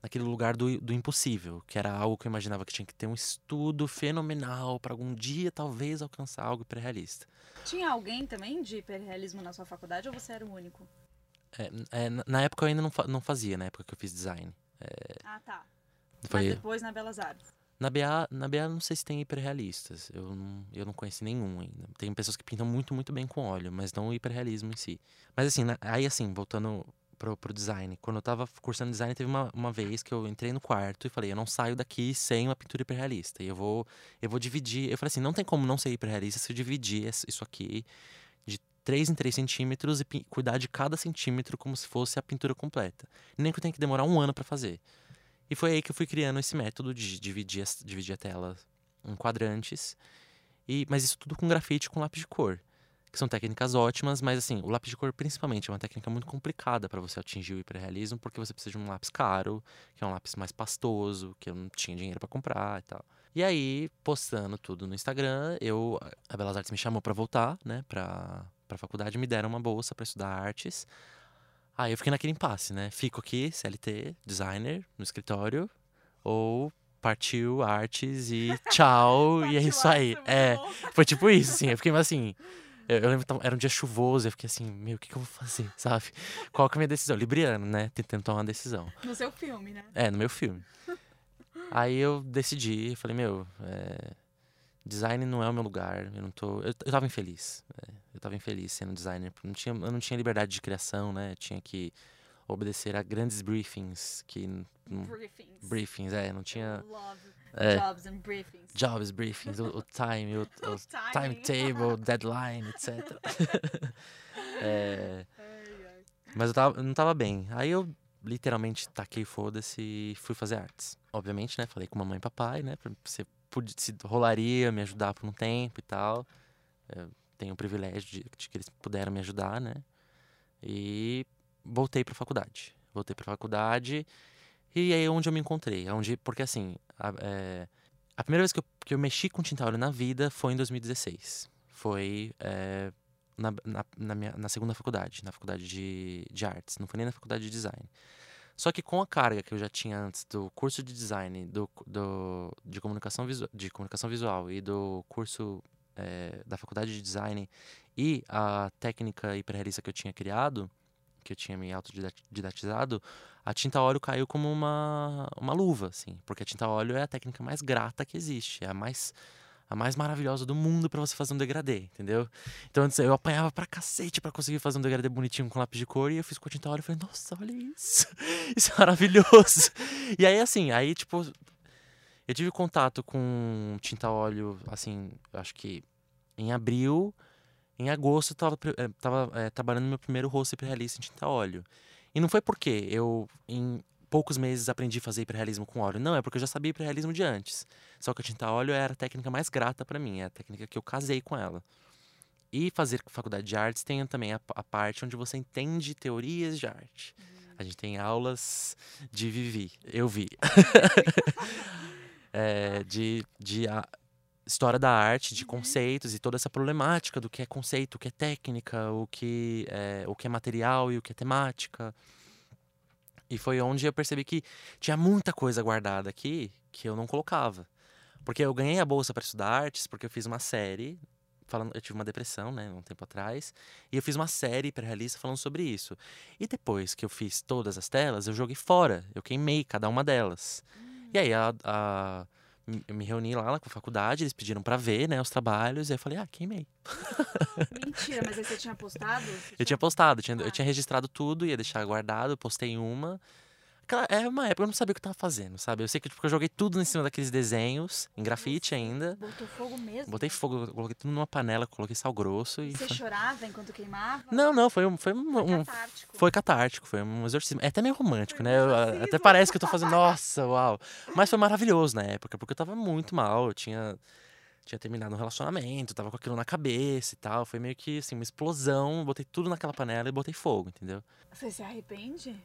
naquele lugar do, do impossível, que era algo que eu imaginava que tinha que ter um estudo fenomenal para algum dia talvez alcançar algo hiperrealista. Tinha alguém também de hiperrealismo na sua faculdade ou você era o único? É, é, na- na época eu ainda não, fa- não fazia, na época que eu fiz design. Ah, tá. Foi, Mas depois na Belas Artes. Na BA, na BA não sei se tem hiperrealistas. Eu não, eu não conheci nenhum ainda. Tem pessoas que pintam muito, muito bem com óleo, mas não o hiperrealismo em si. Mas assim, na- aí assim, voltando pro, pro design. Quando eu tava cursando design, teve uma, uma vez que eu entrei no quarto e falei, eu não saio daqui sem uma pintura hiperrealista. E eu vou, eu vou dividir. Eu falei assim, não tem como não ser hiperrealista se eu dividir isso aqui 3 em 3 centímetros e cuidar de cada centímetro como se fosse a pintura completa. Nem que eu tenha que demorar um ano para fazer. E foi aí que eu fui criando esse método de dividir, dividir a tela em quadrantes. E, mas isso tudo com grafite com lápis de cor. que são técnicas ótimas, mas assim, o lápis de cor principalmente é uma técnica muito complicada para você atingir o hiperrealismo, porque você precisa de um lápis caro, que é um lápis mais pastoso, que eu não tinha dinheiro para comprar e tal. E aí, postando tudo no Instagram, eu a Belas Artes me chamou para voltar, né, para para faculdade, me deram uma bolsa para estudar artes. Aí eu fiquei naquele impasse, né? Fico aqui, CLT, designer, no escritório, ou partiu artes e <laughs> tchau, e é isso aí. É, foi tipo isso, assim. Eu fiquei assim. Eu, eu lembro que era um dia chuvoso, eu fiquei assim, meu, o que, que eu vou fazer, <laughs> sabe? Qual que é a minha decisão? Libriano, né? Tentando tomar uma decisão. No seu filme, né? É, no meu filme. Aí eu decidi, falei, meu, é, design não é o meu lugar, eu não tô. Eu, eu tava infeliz. É, eu tava infeliz sendo designer. Não tinha, eu não tinha liberdade de criação, né? Eu tinha que obedecer a grandes briefings que Briefings. briefings é não tinha é, jobs and briefings. jobs briefings o, o time o, o <laughs> timing. timetable deadline etc <laughs> É, mas eu, tava, eu não tava bem aí eu literalmente taquei foda-se e fui fazer artes obviamente né falei com mamãe e papai né pra se, podia- se rolaria me ajudar por um tempo e tal eu tenho o privilégio de, de que eles puderam me ajudar né e voltei pra faculdade voltei pra faculdade e aí é onde eu me encontrei. é Onde, porque assim, a, é, a primeira vez que eu, que eu mexi com tinta óleo na vida foi em 2016. Foi é, na, na, na minha, na segunda faculdade, na faculdade de, de artes. Não foi nem na faculdade de design. Só que com a carga que eu já tinha antes do curso de design, do, do, de, comunicação visual, de comunicação visual e do curso é, da faculdade de design e a técnica hiperrealista que eu tinha criado, que eu tinha me autodidatizado, a tinta óleo caiu como uma, uma luva, assim. Porque a tinta óleo é a técnica mais grata que existe. É a mais, a mais maravilhosa do mundo para você fazer um degradê, entendeu? Então antes eu apanhava pra cacete pra conseguir fazer um degradê bonitinho com lápis de cor. E eu fiz com a tinta óleo e falei, nossa, olha isso. <laughs> Isso é maravilhoso. E aí, assim, aí, tipo... Eu tive contato com tinta óleo, assim, acho que em abril... Em agosto, eu tava, eh, tava eh, trabalhando no meu primeiro rosto hiperrealista em tinta óleo. E não foi porque eu, em poucos meses, aprendi a fazer hiperrealismo com óleo. Não, é porque eu já sabia hiperrealismo de antes. Só que a tinta óleo era a técnica mais grata para mim, é a técnica que eu casei com ela. E fazer faculdade de artes tem também a, a parte onde você entende teorias de arte. A gente tem aulas de Vivi, eu vi. <laughs> É, de, de a- história da arte, de conceitos e toda essa problemática do que é conceito, o que é técnica, o que é, o que é material e o que é temática. E foi onde eu percebi que tinha muita coisa guardada aqui que eu não colocava. Porque eu ganhei a bolsa para estudar artes porque eu fiz uma série falando, eu tive uma depressão, né, um tempo atrás, e eu fiz uma série hiperrealista falando sobre isso. E depois que eu fiz todas as telas, eu joguei fora, eu queimei cada uma delas. E aí a, a- me- eu me reuni lá com a faculdade, eles pediram para ver, né, os trabalhos, e eu falei: "Ah, queimei". <laughs> Mentira, mas aí você tinha postado? Você Eu tinha postado, tinha- eu Ah. tinha registrado tudo, ia deixar guardado, postei uma. Aquela, é uma época eu não sabia o que eu tava fazendo, sabe? Eu sei que tipo, eu joguei tudo em cima daqueles desenhos, em grafite ainda. Botou fogo mesmo? Botei fogo, coloquei tudo numa panela, coloquei sal grosso e. Você foi- chorava enquanto queimava? Não, não, foi um. Foi, um, Foi um- catártico. foi catártico, foi um exorcismo. É até meio romântico, né? Eu- até parece que eu tô fazendo, nossa, uau. Mas foi maravilhoso na época, porque eu tava muito mal, eu tinha. Tinha terminado um relacionamento, tava com aquilo na cabeça e tal. Foi meio que assim, uma explosão. Botei tudo naquela panela e botei fogo, entendeu? Você se arrepende?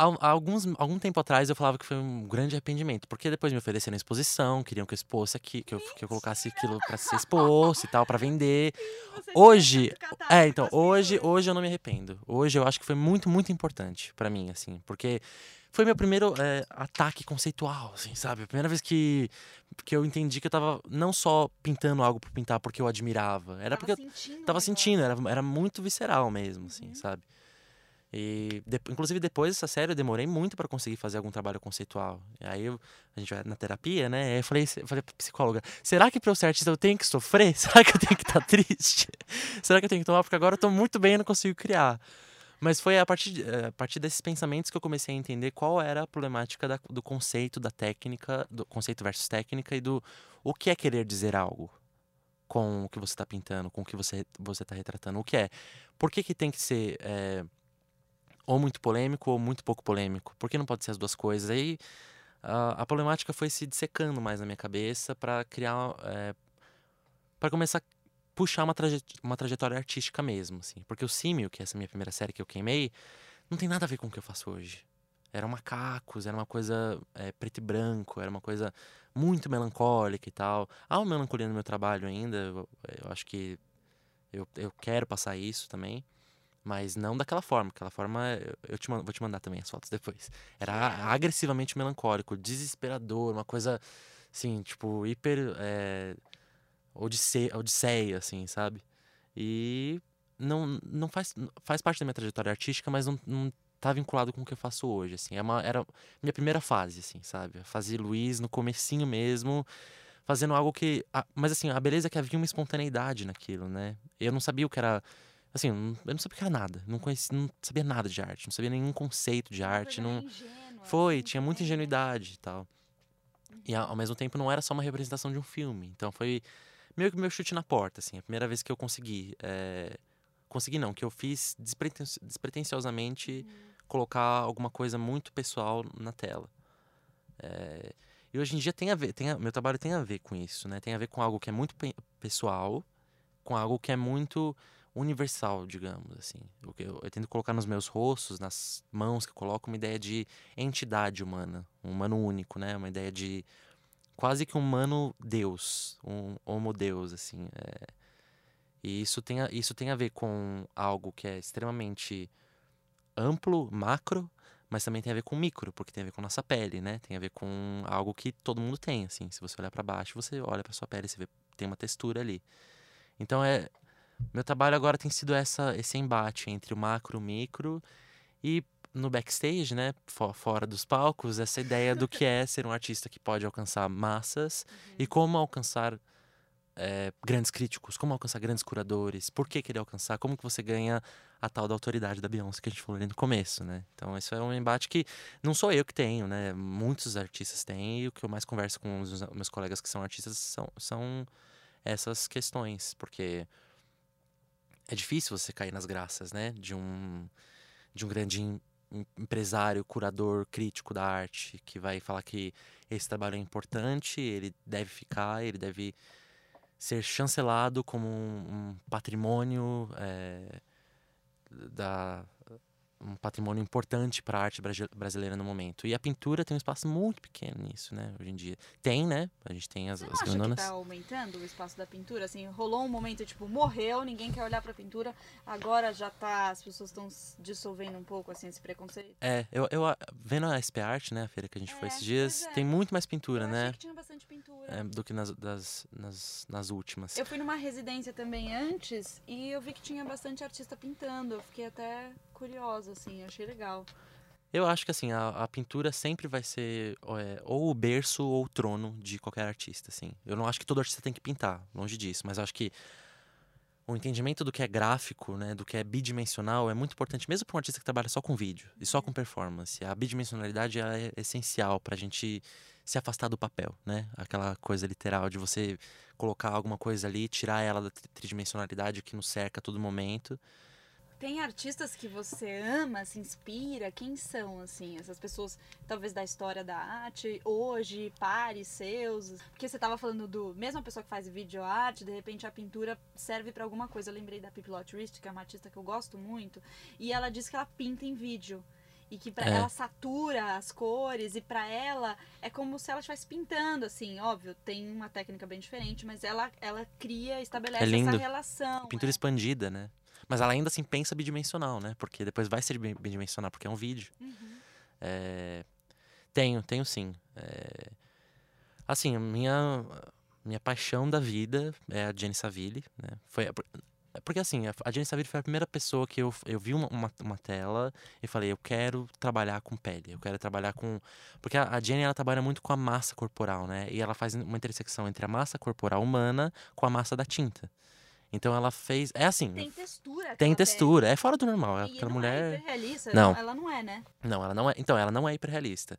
Há, alguns, algum tempo atrás eu falava que foi um grande arrependimento, porque depois me ofereceram exposição, queriam que eu expôsse aqui, que eu, que eu colocasse aquilo pra ser exposto e tal, pra vender. Hoje, é, então, com as hoje, hoje eu não me arrependo. Hoje eu acho que foi muito, muito importante pra mim, assim, porque foi meu primeiro é, ataque conceitual, assim, sabe? A primeira vez que, que eu entendi que eu tava não só pintando algo por pintar porque eu admirava, era Tava porque eu sentindo o tava negócio. sentindo, era, era muito visceral mesmo, assim, Uhum. sabe? E, de- inclusive, depois dessa série, eu demorei muito pra conseguir fazer algum trabalho conceitual. E aí, eu- a gente vai na terapia, né? Aí eu falei, falei pra psicóloga, será que pra eu ser artista eu tenho que sofrer? <laughs> Será que eu tenho que estar triste? será que eu tenho que tomar? Porque agora eu tô muito bem e não consigo criar. Mas foi a partir, eh, a partir desses pensamentos que eu comecei a entender qual era a problemática da- do conceito, da técnica, do conceito versus técnica e do o que é querer dizer algo com o que você está pintando, com o que você está retratando. O que é? Por que, que tem que ser eh, ou muito polêmico ou muito pouco polêmico? Por que não pode ser as duas coisas? Aí a, a problemática foi se dissecando mais na minha cabeça para criar, para começar a puxar uma, traje uma trajetória artística mesmo, assim. Porque o Símio, que é essa minha primeira série que eu queimei, não tem nada a ver com o que eu faço hoje. Eram macacos, era uma coisa é, preto e branco, era uma coisa muito melancólica e tal. Há uma melancolia no meu trabalho ainda, eu, eu acho que eu, eu quero passar isso também. Mas não daquela forma. Aquela forma, eu te, vou te mandar também as fotos depois. Era agressivamente melancólico, desesperador, uma coisa, assim, tipo, hiper. É, odisseia, odisseia, assim, sabe? E não, não faz, faz parte da minha trajetória artística, mas não, não tá vinculado com o que eu faço hoje, assim. É uma, era minha primeira fase, assim, sabe? Fazer Luiz no comecinho mesmo, fazendo algo que... Mas, assim, a beleza é que havia uma espontaneidade naquilo, né? Eu não sabia o que era... Assim, eu não sabia nada. Não, conhecia, não sabia nada de arte. Não sabia nenhum conceito de arte. Não... Foi, assim, tinha muita ingenuidade e tal. E, ao mesmo tempo, não era só uma representação de um filme. Então, foi meio que meu chute na porta, assim. A primeira vez que eu consegui... É... Consegui não, que eu fiz despretensiosamente... Uhum colocar alguma coisa muito pessoal na tela. É, e hoje em dia tem a ver, tem a, meu trabalho tem a ver com isso, né? Tem a ver com algo que é muito pessoal, com algo que é muito universal, digamos assim. Eu, eu, eu tento colocar nos meus rostos, nas mãos que eu coloco, uma ideia de entidade humana, um humano único, né? Uma ideia de quase que um humano Deus, um homo Deus, assim. É, e isso tem, a, isso tem a ver com algo que é extremamente amplo, macro, mas também tem a ver com micro, porque tem a ver com nossa pele, né? Tem a ver com algo que todo mundo tem, assim. Se você olhar para baixo, você olha para sua pele, você vê tem uma textura ali. Então é meu trabalho agora tem sido essa esse embate entre o macro, o micro e no backstage, né, fora dos palcos, essa ideia do que é <laughs> ser um artista que pode alcançar massas uhum. e como alcançar é, grandes críticos, como alcançar grandes curadores, por que querer alcançar, como que você ganha a tal da autoridade da Beyoncé que a gente falou ali no começo, né? Então isso é um embate que não sou eu que tenho, né? Muitos artistas têm e o que eu mais converso com os meus colegas que são artistas são, são essas questões, porque é difícil você cair nas graças, né? De um, de um grande empresário, curador, crítico da arte, que vai falar que esse trabalho é importante, ele deve ficar, ele deve ser chancelado como um, um patrimônio é, da, um patrimônio importante para a arte brasileira no momento. E a pintura tem um espaço muito pequeno nisso, né? Hoje em dia. Tem, né? A gente tem as, Você as acha tá aumentando o espaço da pintura? Assim, rolou um momento, tipo, morreu, ninguém quer olhar para a pintura. Agora já tá, as pessoas estão dissolvendo um pouco, assim, esse preconceito. É, eu, eu vendo a SP Art, né? A feira que a gente é, foi esses dias, é. tem muito mais pintura, eu né? que tinha bastante pintura. É, do que nas, das, nas, nas últimas. Eu fui numa residência também antes e eu vi que tinha bastante artista pintando. Eu fiquei até curiosa, assim, achei legal. Eu acho que assim, a, a pintura sempre vai ser é, ou o berço ou o trono de qualquer artista, assim. Eu não acho que todo artista tem que pintar, longe disso, mas acho que o entendimento do que é gráfico, né, do que é bidimensional é muito importante, mesmo para um artista que trabalha só com vídeo e só com performance. A bidimensionalidade é essencial para a gente se afastar do papel, né? Aquela coisa literal de você colocar alguma coisa ali, tirar ela da tridimensionalidade que nos cerca a todo momento tem artistas que você ama, se inspira? Quem são, assim, essas pessoas, talvez da história da arte, hoje, pares seus? Porque você estava falando do. Mesmo a pessoa que faz vídeo arte, de repente a pintura serve para alguma coisa. Eu lembrei da Pipilot Rist, que é uma artista que eu gosto muito, e ela diz que ela pinta em vídeo e que para é. ela satura as cores e para ela é como se ela estivesse pintando assim óbvio tem uma técnica bem diferente mas ela ela cria estabelece é essa relação pintura é. expandida né mas ela ainda assim pensa bidimensional, né? Porque depois vai ser bidimensional, porque é um vídeo. Uhum. É... Tenho, tenho sim. É... Assim, minha, minha paixão da vida é a Jenny Saville, né? Foi, porque assim, a Jenny Saville foi a primeira pessoa que eu, eu vi uma, uma, uma, tela e falei, eu quero trabalhar com pele, eu quero trabalhar com... Porque a, a Jenny, ela trabalha muito com a massa corporal, né? E ela faz uma intersecção entre a massa corporal humana com a massa da tinta. Então ela fez. É assim. Tem textura. Tem textura. É fora do normal. E aquela não mulher. É hiperrealista. Não. Ela não é, né? Não, ela não é. Então, ela não é hiperrealista.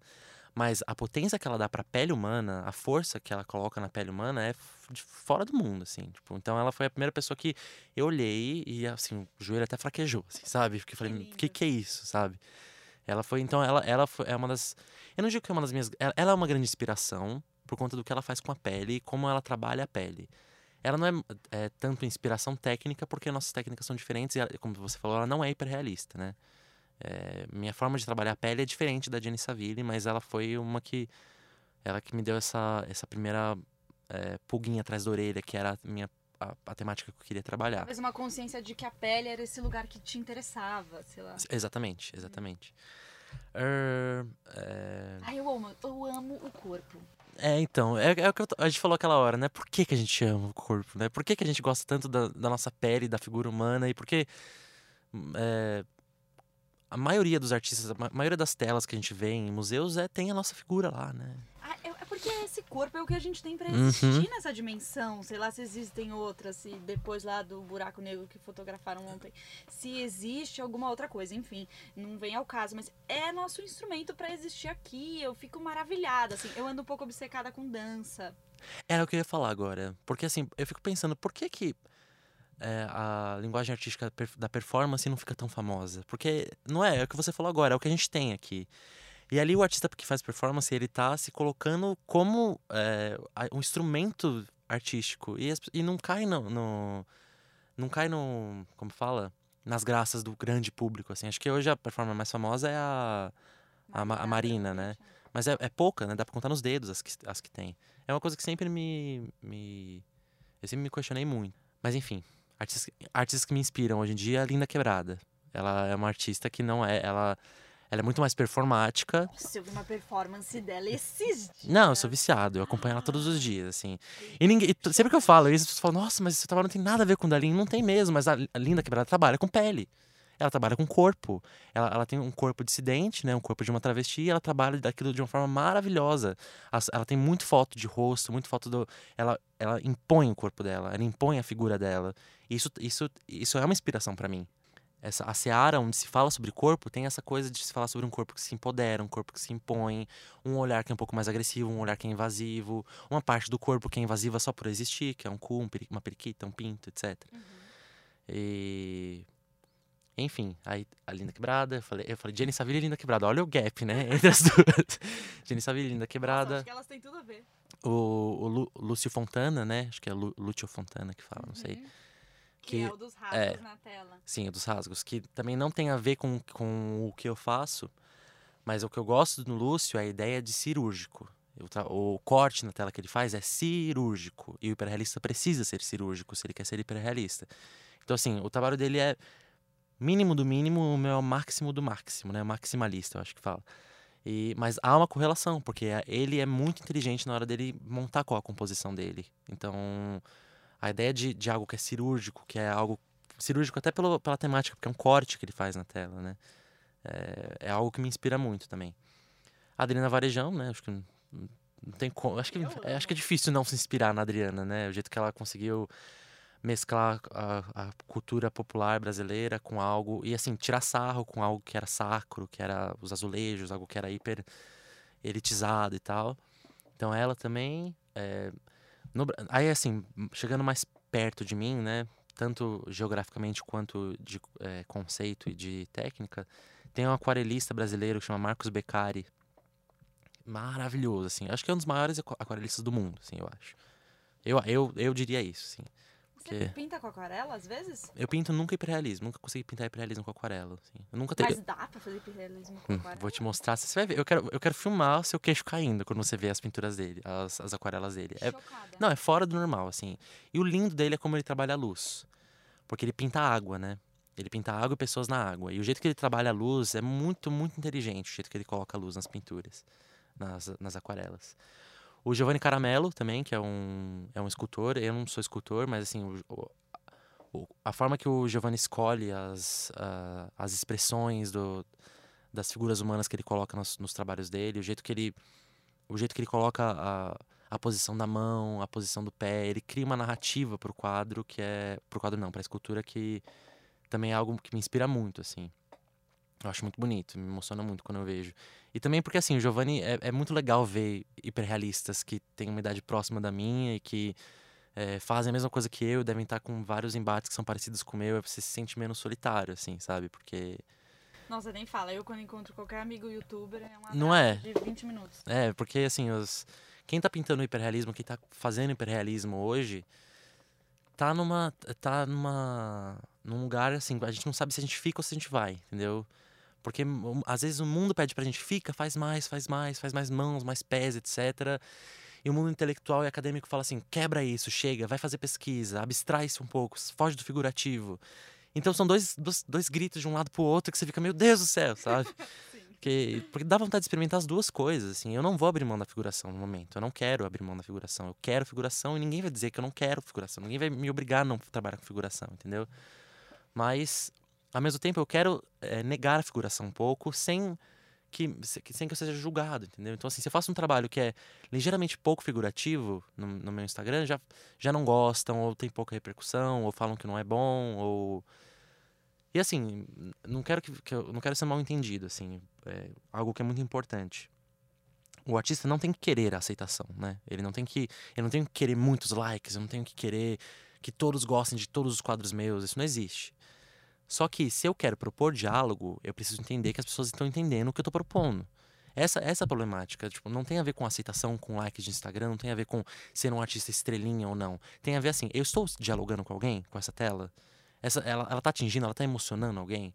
Mas a potência que ela dá pra pele humana, a força que ela coloca na pele humana é fora do mundo, assim. Tipo, então ela foi a primeira pessoa que eu olhei e, assim, o joelho até fraquejou, assim, sabe? Porque eu falei, o que, que é isso, sabe? Ela foi, então, ela, ela foi, é uma das. Eu não digo que é uma das minhas. Ela, ela é uma grande inspiração por conta do que ela faz com a pele e como ela trabalha a pele ela não é, é, tanto inspiração técnica, porque nossas técnicas são diferentes e, ela, como você falou, ela não é hiperrealista, né? É, minha forma de trabalhar a pele é diferente da Jenny Saville, mas ela foi uma que ela que me deu essa, essa primeira é, pulguinha atrás da orelha, que era a minha a, a, temática que eu queria trabalhar. Talvez uma consciência de que a pele era esse lugar que te interessava, sei lá. Exatamente, exatamente. Uh, é... Ai, eu amo, eu amo o corpo. É, então, é, é o que a gente falou aquela hora, né? Por que, que a gente ama o corpo, né? Por que, que a gente gosta tanto da, da nossa pele, da figura humana e por que é, a maioria dos artistas, a maioria das telas que a gente vê em museus é, tem a nossa figura lá, né? Porque esse corpo é o que a gente tem para existir uhum. nessa dimensão. Sei lá se existem outras, se depois lá do buraco negro que fotografaram ontem, se existe alguma outra coisa. Enfim, não vem ao caso, mas é nosso instrumento para existir aqui. Eu fico maravilhada, assim. Eu ando um pouco obcecada com dança. Era o que eu ia falar agora. Porque assim, eu fico pensando, por que que é, a linguagem artística da performance não fica tão famosa. Porque não é, é o que você falou agora, é o que a gente tem aqui. E ali o artista que faz performance, ele tá se colocando como é, um instrumento artístico. E, e não cai no, no, Não cai no. Como fala? Nas graças do grande público, assim. Acho que hoje a performance mais famosa é a. A, a Marina, né? Mas é, é, pouca, né? Dá pra contar nos dedos as que, as que tem. É uma coisa que sempre me. me eu sempre me questionei muito. Mas enfim, artistas, artistas que me inspiram hoje em dia, a Linda Quebrada. Ela é uma artista que não é. Ela, ela é muito mais performática. Nossa, eu vi uma performance dela esses dias. Não, eu sou viciado, eu acompanho ela todos os dias, assim. E ninguém, sempre que eu falo isso, as pessoas falam, nossa, mas esse trabalho não tem nada a ver com o Dalin. Não tem mesmo, mas a, a Linda Quebrada trabalha com pele. Ela trabalha com corpo. Ela, ela tem um corpo dissidente, né? Um corpo de uma travesti. E ela trabalha daquilo de uma forma maravilhosa. Ela, ela tem muito foto de rosto, muito foto do... Ela, ela impõe o corpo dela. Ela impõe a figura dela. Isso, isso, isso é uma inspiração para mim. Essa, a seara onde se fala sobre corpo tem essa coisa de se falar sobre um corpo que se empodera, um corpo que se impõe, um olhar que é um pouco mais agressivo, um olhar que é invasivo, uma parte do corpo que é invasiva só por existir, que é um cu, um peri, uma periquita, um pinto, etc. Uhum. E enfim, aí a Linda Quebrada, eu falei, eu falei Jenny Saville e Linda Quebrada. Olha o gap, né? <laughs> Entre as duas. <laughs> Jenny Saville e Linda Quebrada. Nossa, acho que elas têm tudo a ver. O, o Lu, Lúcio Fontana, né? Acho que é Lu, Lúcio Fontana que fala, uhum. não sei. Que, que, é o dos rasgos é, na tela. Sim, o dos rasgos. Que também não tem a ver com, com o que eu faço, mas o que eu gosto do Lúcio é a ideia de cirúrgico. O corte na tela que ele faz é cirúrgico. E o hiperrealista precisa ser cirúrgico se ele quer ser hiperrealista. Então, assim, o trabalho dele é mínimo do mínimo, o meu é o máximo do máximo, né? Maximalista, eu acho que fala. E, mas há uma correlação, porque ele é muito inteligente na hora dele montar qual a composição dele. Então, a ideia de, de algo que é cirúrgico, que é algo cirúrgico até pelo, pela temática, porque é um corte que ele faz na tela, né? É, é algo que me inspira muito também. A Adriana Varejão, né? Acho que não, não tem como. Acho que, é, acho que é difícil não se inspirar na Adriana, né? O jeito que ela conseguiu mesclar a, a, cultura popular brasileira com algo e assim tirar sarro com algo que era sacro, que era os azulejos, algo que era hiper elitizado e tal. Então ela também é, no, aí, assim, chegando mais perto de mim, né? Tanto geograficamente quanto de é, conceito e de técnica, tem um aquarelista brasileiro que chama Marcos Beccari. Maravilhoso, assim. Acho que é um dos maiores aquarelistas do mundo, assim, eu acho. Eu, eu, eu diria isso, sim. Você pinta com aquarela às vezes? Eu pinto nunca hiperrealismo, nunca consegui pintar hiperrealismo com aquarela. Assim. Eu nunca teria... Mas dá pra fazer hiperrealismo com hum, aquarela? Vou te mostrar, você vai ver. Eu quero, eu quero filmar o seu queixo caindo quando você vê as pinturas dele, as, as aquarelas dele. É, não, é fora do normal, assim. E o lindo dele é como ele trabalha a luz. Porque ele pinta água, né? Ele pinta água e pessoas na água. E o jeito que ele trabalha a luz é muito, muito inteligente, o jeito que ele coloca a luz nas pinturas, nas, nas aquarelas. O Giovanni Caramelo também, que é um, é um escultor. Eu não sou escultor, mas assim, o, o, a forma que o Giovanni escolhe as, uh, as expressões do, das figuras humanas que ele coloca nos, nos, trabalhos dele, o jeito que ele, o jeito que ele coloca a, a posição da mão, a posição do pé, ele cria uma narrativa para o quadro que é, para quadro não, para a escultura que também é algo que me inspira muito, assim. Eu acho muito bonito, me emociona muito quando eu vejo. E também porque, assim, o Giovanni é, é muito legal ver hiperrealistas que têm uma idade próxima da minha e que é, fazem a mesma coisa que eu, devem estar com vários embates que são parecidos com o meu, você se sente menos solitário, assim, sabe? Porque. Nossa, nem fala. Eu, quando encontro qualquer amigo youtuber, é uma Não é? de 20 minutos. É, porque, assim, os... quem tá pintando hiperrealismo, quem tá fazendo hiperrealismo hoje, tá numa. tá numa. num lugar assim, a gente não sabe se a gente fica ou se a gente vai, entendeu? Porque hum, às vezes o mundo pede pra gente fica, faz mais, faz mais, faz mais mãos, mais pés, etc. E o mundo intelectual e acadêmico fala assim: quebra isso, chega, vai fazer pesquisa, abstrai-se um pouco, foge do figurativo. Então são dois, dois, dois gritos de um lado pro outro que você fica, meu Deus do céu, sabe? <laughs> Porque, porque dá vontade de experimentar as duas coisas, assim. Eu não vou abrir mão da figuração no momento. Eu não quero abrir mão da figuração. Eu quero figuração e ninguém vai dizer que eu não quero figuração. Ninguém vai me obrigar a não trabalhar com figuração, entendeu? Mas, ao mesmo tempo, eu quero é, negar a figuração um pouco sem que, sem que eu seja julgado, entendeu? Então, assim, se eu faço um trabalho que é ligeiramente pouco figurativo no, no meu Instagram, já, já não gostam, ou tem pouca repercussão, ou falam que não é bom, ou e assim, não quero que, que eu não quero ser mal entendido, assim, é algo que é muito importante. O artista não tem que querer a aceitação, né? Ele não tem que, eu não tenho que querer muitos likes, eu não tenho que querer que todos gostem de todos os quadros meus, isso não existe. Só que se eu quero propor diálogo, eu preciso entender que as pessoas estão entendendo o que eu estou propondo. Essa, essa a problemática. Tipo, não tem a ver com aceitação, com likes de Instagram, não tem a ver com ser um artista estrelinha ou não. Tem a ver assim, eu estou dialogando com alguém com essa tela? Essa, ela, ela tá atingindo, ela tá emocionando alguém?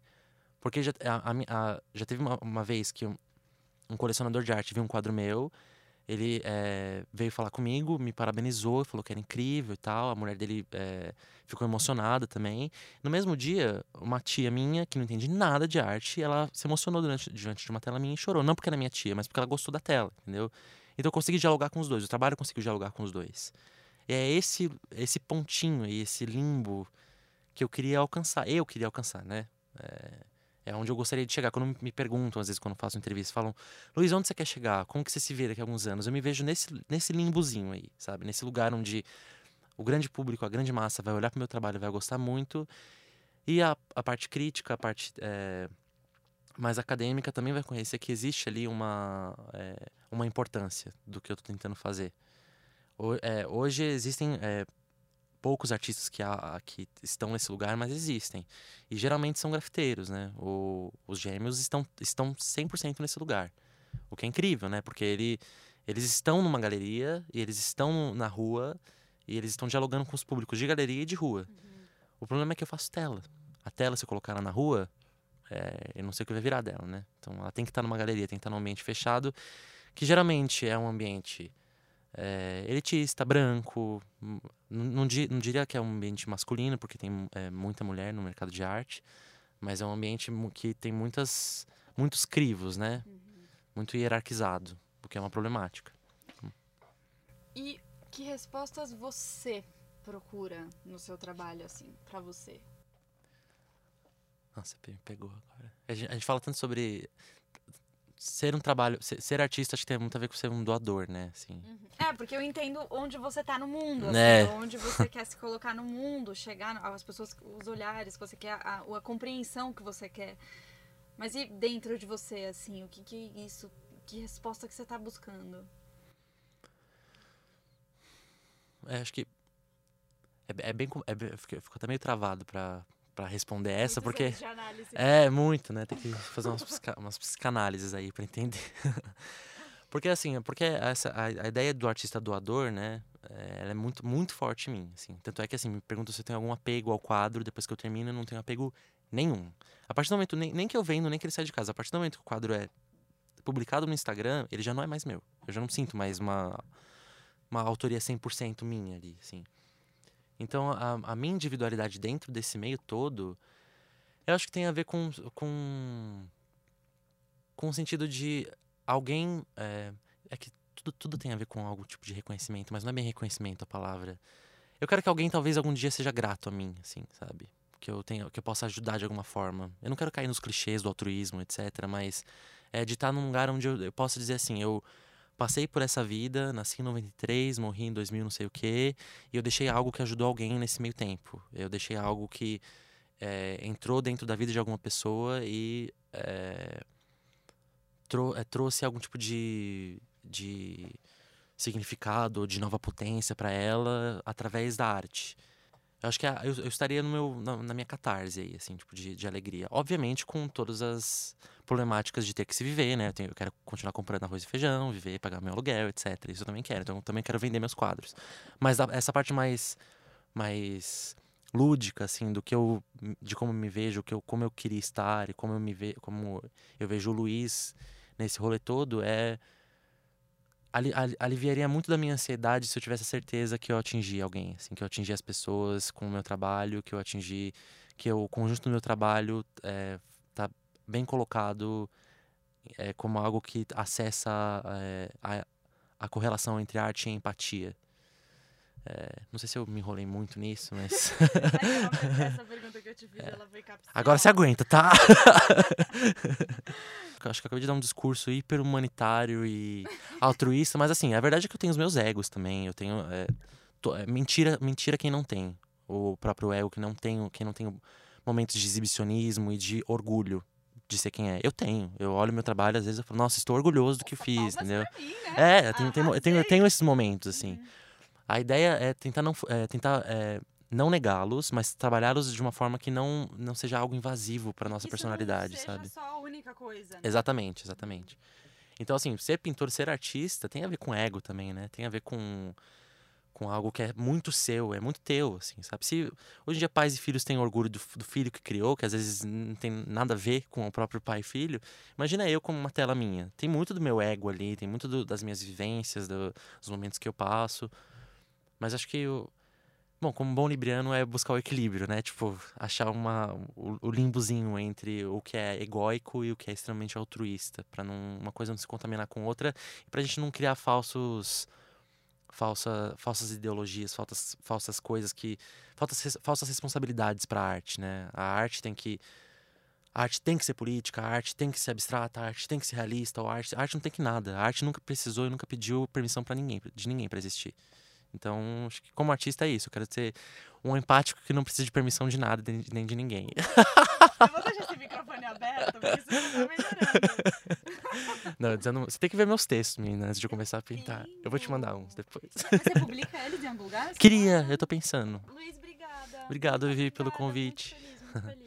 Porque já, a, a, já teve uma, uma vez que um, um, colecionador de arte viu um quadro meu, ele é, veio falar comigo, me parabenizou, falou que era incrível e tal. A mulher dele é, ficou emocionada também. No mesmo dia, uma tia minha, que não entende nada de arte, ela se emocionou durante, diante de uma tela minha e chorou. Não porque era minha tia, mas porque ela gostou da tela, entendeu? Então eu consegui dialogar com os dois. O trabalho conseguiu dialogar com os dois. E é esse, esse pontinho aí, esse limbo que eu queria alcançar. Eu queria alcançar, né? É, é onde eu gostaria de chegar. Quando me perguntam, às vezes, quando faço entrevista, falam: Luiz, onde você quer chegar? Como que você se vê daqui a alguns anos? Eu me vejo nesse, nesse limbozinho aí, sabe? Nesse lugar onde o grande público, a grande massa vai olhar para o meu trabalho, vai gostar muito. E a, a parte crítica, a parte é, mais acadêmica também vai conhecer que existe ali uma, é, uma importância do que eu estou tentando fazer. O, é, hoje existem poucos artistas que, há, que estão nesse lugar, mas existem. E geralmente são grafiteiros, né? O, os gêmeos estão, estão 100% nesse lugar. O que é incrível, né? Porque ele, eles estão numa galeria, e eles estão na rua, e eles estão dialogando com os públicos de galeria e de rua. Uhum. O problema é que eu faço tela. A tela, se eu colocar ela na rua, é, eu não sei o que vai virar dela, né? Então ela tem que estar numa galeria, tem que estar num ambiente fechado, que geralmente é um ambiente é, elitista, branco. Não, não, não, diria que é um ambiente masculino, porque tem é, muita mulher no mercado de arte, mas é um ambiente que tem muitas, muitos crivos, né? Uhum. Muito hierarquizado, o que é uma problemática. E que respostas você procura no seu trabalho, assim, para você? Nossa, me pegou agora. A gente, a gente fala tanto sobre ser um trabalho, ser, ser, artista acho que tem muito a ver com ser um doador, né? Assim. Uhum. É, porque eu entendo onde você tá no mundo, assim, é. onde você quer se colocar no mundo, chegar às pessoas, os olhares que você quer, a, a, compreensão que você quer. Mas e dentro de você, assim, o que que isso, que resposta que você tá buscando? É, acho que é, é bem, é, fico, fico até meio travado para para responder essa, porque é muito, né? Tem que fazer umas, psica, umas psicanálises aí para entender. <laughs> porque assim, porque essa a, a, ideia do artista doador, né? É, ela é muito muito forte em mim, assim. Tanto é que assim, me perguntam se eu tenho algum apego ao quadro, depois que eu termino, eu não tenho apego nenhum. A partir do momento nem, nem que eu vendo, nem que ele sai de casa, a partir do momento que o quadro é publicado no Instagram, ele já não é mais meu. Eu já não sinto mais uma uma autoria 100% minha ali, assim. Então, a, a, minha individualidade dentro desse meio todo, eu acho que tem a ver com com, com o sentido de alguém. É, é que tudo, tudo tem a ver com algum tipo de reconhecimento, mas não é bem reconhecimento a palavra. Eu quero que alguém talvez algum dia seja grato a mim, assim, sabe? Que eu tenha, que eu possa ajudar de alguma forma. Eu não quero cair nos clichês do altruísmo, etc. Mas é de estar num lugar onde eu, eu possa dizer assim, eu passei por essa vida, nasci em 93, morri em 2000, não sei o quê, e eu deixei algo que ajudou alguém nesse meio tempo. Eu deixei algo que é, entrou dentro da vida de alguma pessoa e é, trou é, trouxe algum tipo de, de significado, de nova potência para ela através da arte. Eu acho que a, eu, eu, estaria no meu, na, na, minha catarse aí, assim, tipo, de, de alegria. Obviamente com todas as problemáticas de ter que se viver, né? Eu, tenho, eu, quero continuar comprando arroz e feijão, viver, pagar meu aluguel, etc. Isso eu também quero. Então eu também quero vender meus quadros. Mas essa parte mais mais lúdica, assim, do que eu, de como eu me vejo, que eu, como eu queria estar e como eu me ve, como eu vejo o Luiz nesse rolê todo, é ali, ali, aliviaria muito da minha ansiedade se eu tivesse a certeza que eu atingi alguém, assim, que eu atingi as pessoas com o meu trabalho, que eu atingi, que eu, o conjunto do meu trabalho é, tá bem colocado é, como algo que acessa é, a, a correlação entre arte e empatia. É, não sei se eu me enrolei muito nisso, mas. <laughs> <laughs> Essa pergunta que eu te fiz, ela foi Agora você aguenta, tá? <laughs> Acho que eu acabei de dar um discurso hiper humanitário e <laughs> altruísta, mas assim, a verdade é que eu tenho os meus egos também. Eu tenho. É, tô, é, mentira, mentira quem não tem. O próprio ego que não tem, quem não tem momentos de exibicionismo e de orgulho de ser quem é. Eu tenho. Eu olho meu trabalho, às vezes eu falo, nossa, estou orgulhoso do que fiz, entendeu? Mim, né? É, eu tenho, tenho, eu tenho, eu tenho esses momentos, assim. Uhum. A ideia é tentar não, é, tentar, é, não negá-los, mas trabalhá-los de uma forma que não, não seja algo invasivo para nossa Isso personalidade, não seja sabe? só a única coisa. Né? Exatamente, exatamente. Então, assim, ser pintor, ser artista tem a ver com ego também, né? Tem a ver com com algo que é muito seu, é muito teu, assim, sabe? Se hoje em dia pais e filhos têm orgulho do, do, filho que criou, que às vezes não tem nada a ver com o próprio pai e filho, imagina eu como uma tela minha. Tem muito do meu ego ali, tem muito do, das minhas vivências, do, dos momentos que eu passo. Mas acho que. Bom, como bom libriano é buscar o equilíbrio, né? Tipo, achar uma, o, o limbozinho entre o que é egóico e o que é extremamente altruísta, para não uma coisa não se contaminar com outra e pra gente não criar falsos falsa, falsas ideologias, falsas, falsas coisas que falsas, falsas responsabilidades para a arte, né? A arte tem que a arte tem que ser política, a arte tem que ser abstrata, a arte tem que ser realista, a arte, a arte não tem que nada. A arte nunca precisou e nunca pediu permissão para ninguém, de ninguém para existir. Então, acho que como artista é isso. Eu quero ser um empático que não precisa de permissão de nada nem de ninguém. Eu vou deixar esse microfone aberto, porque isso tá melhorando. <laughs> Não, dizendo, você tem que ver meus textos, menina, antes de começar a pintar. Eu vou te mandar uns depois. Você publica eles em algum lugar? <laughs> Queria, eu tô pensando. Luiz, obrigada. Obrigado, Vivi, pelo convite. Muito feliz, muito feliz.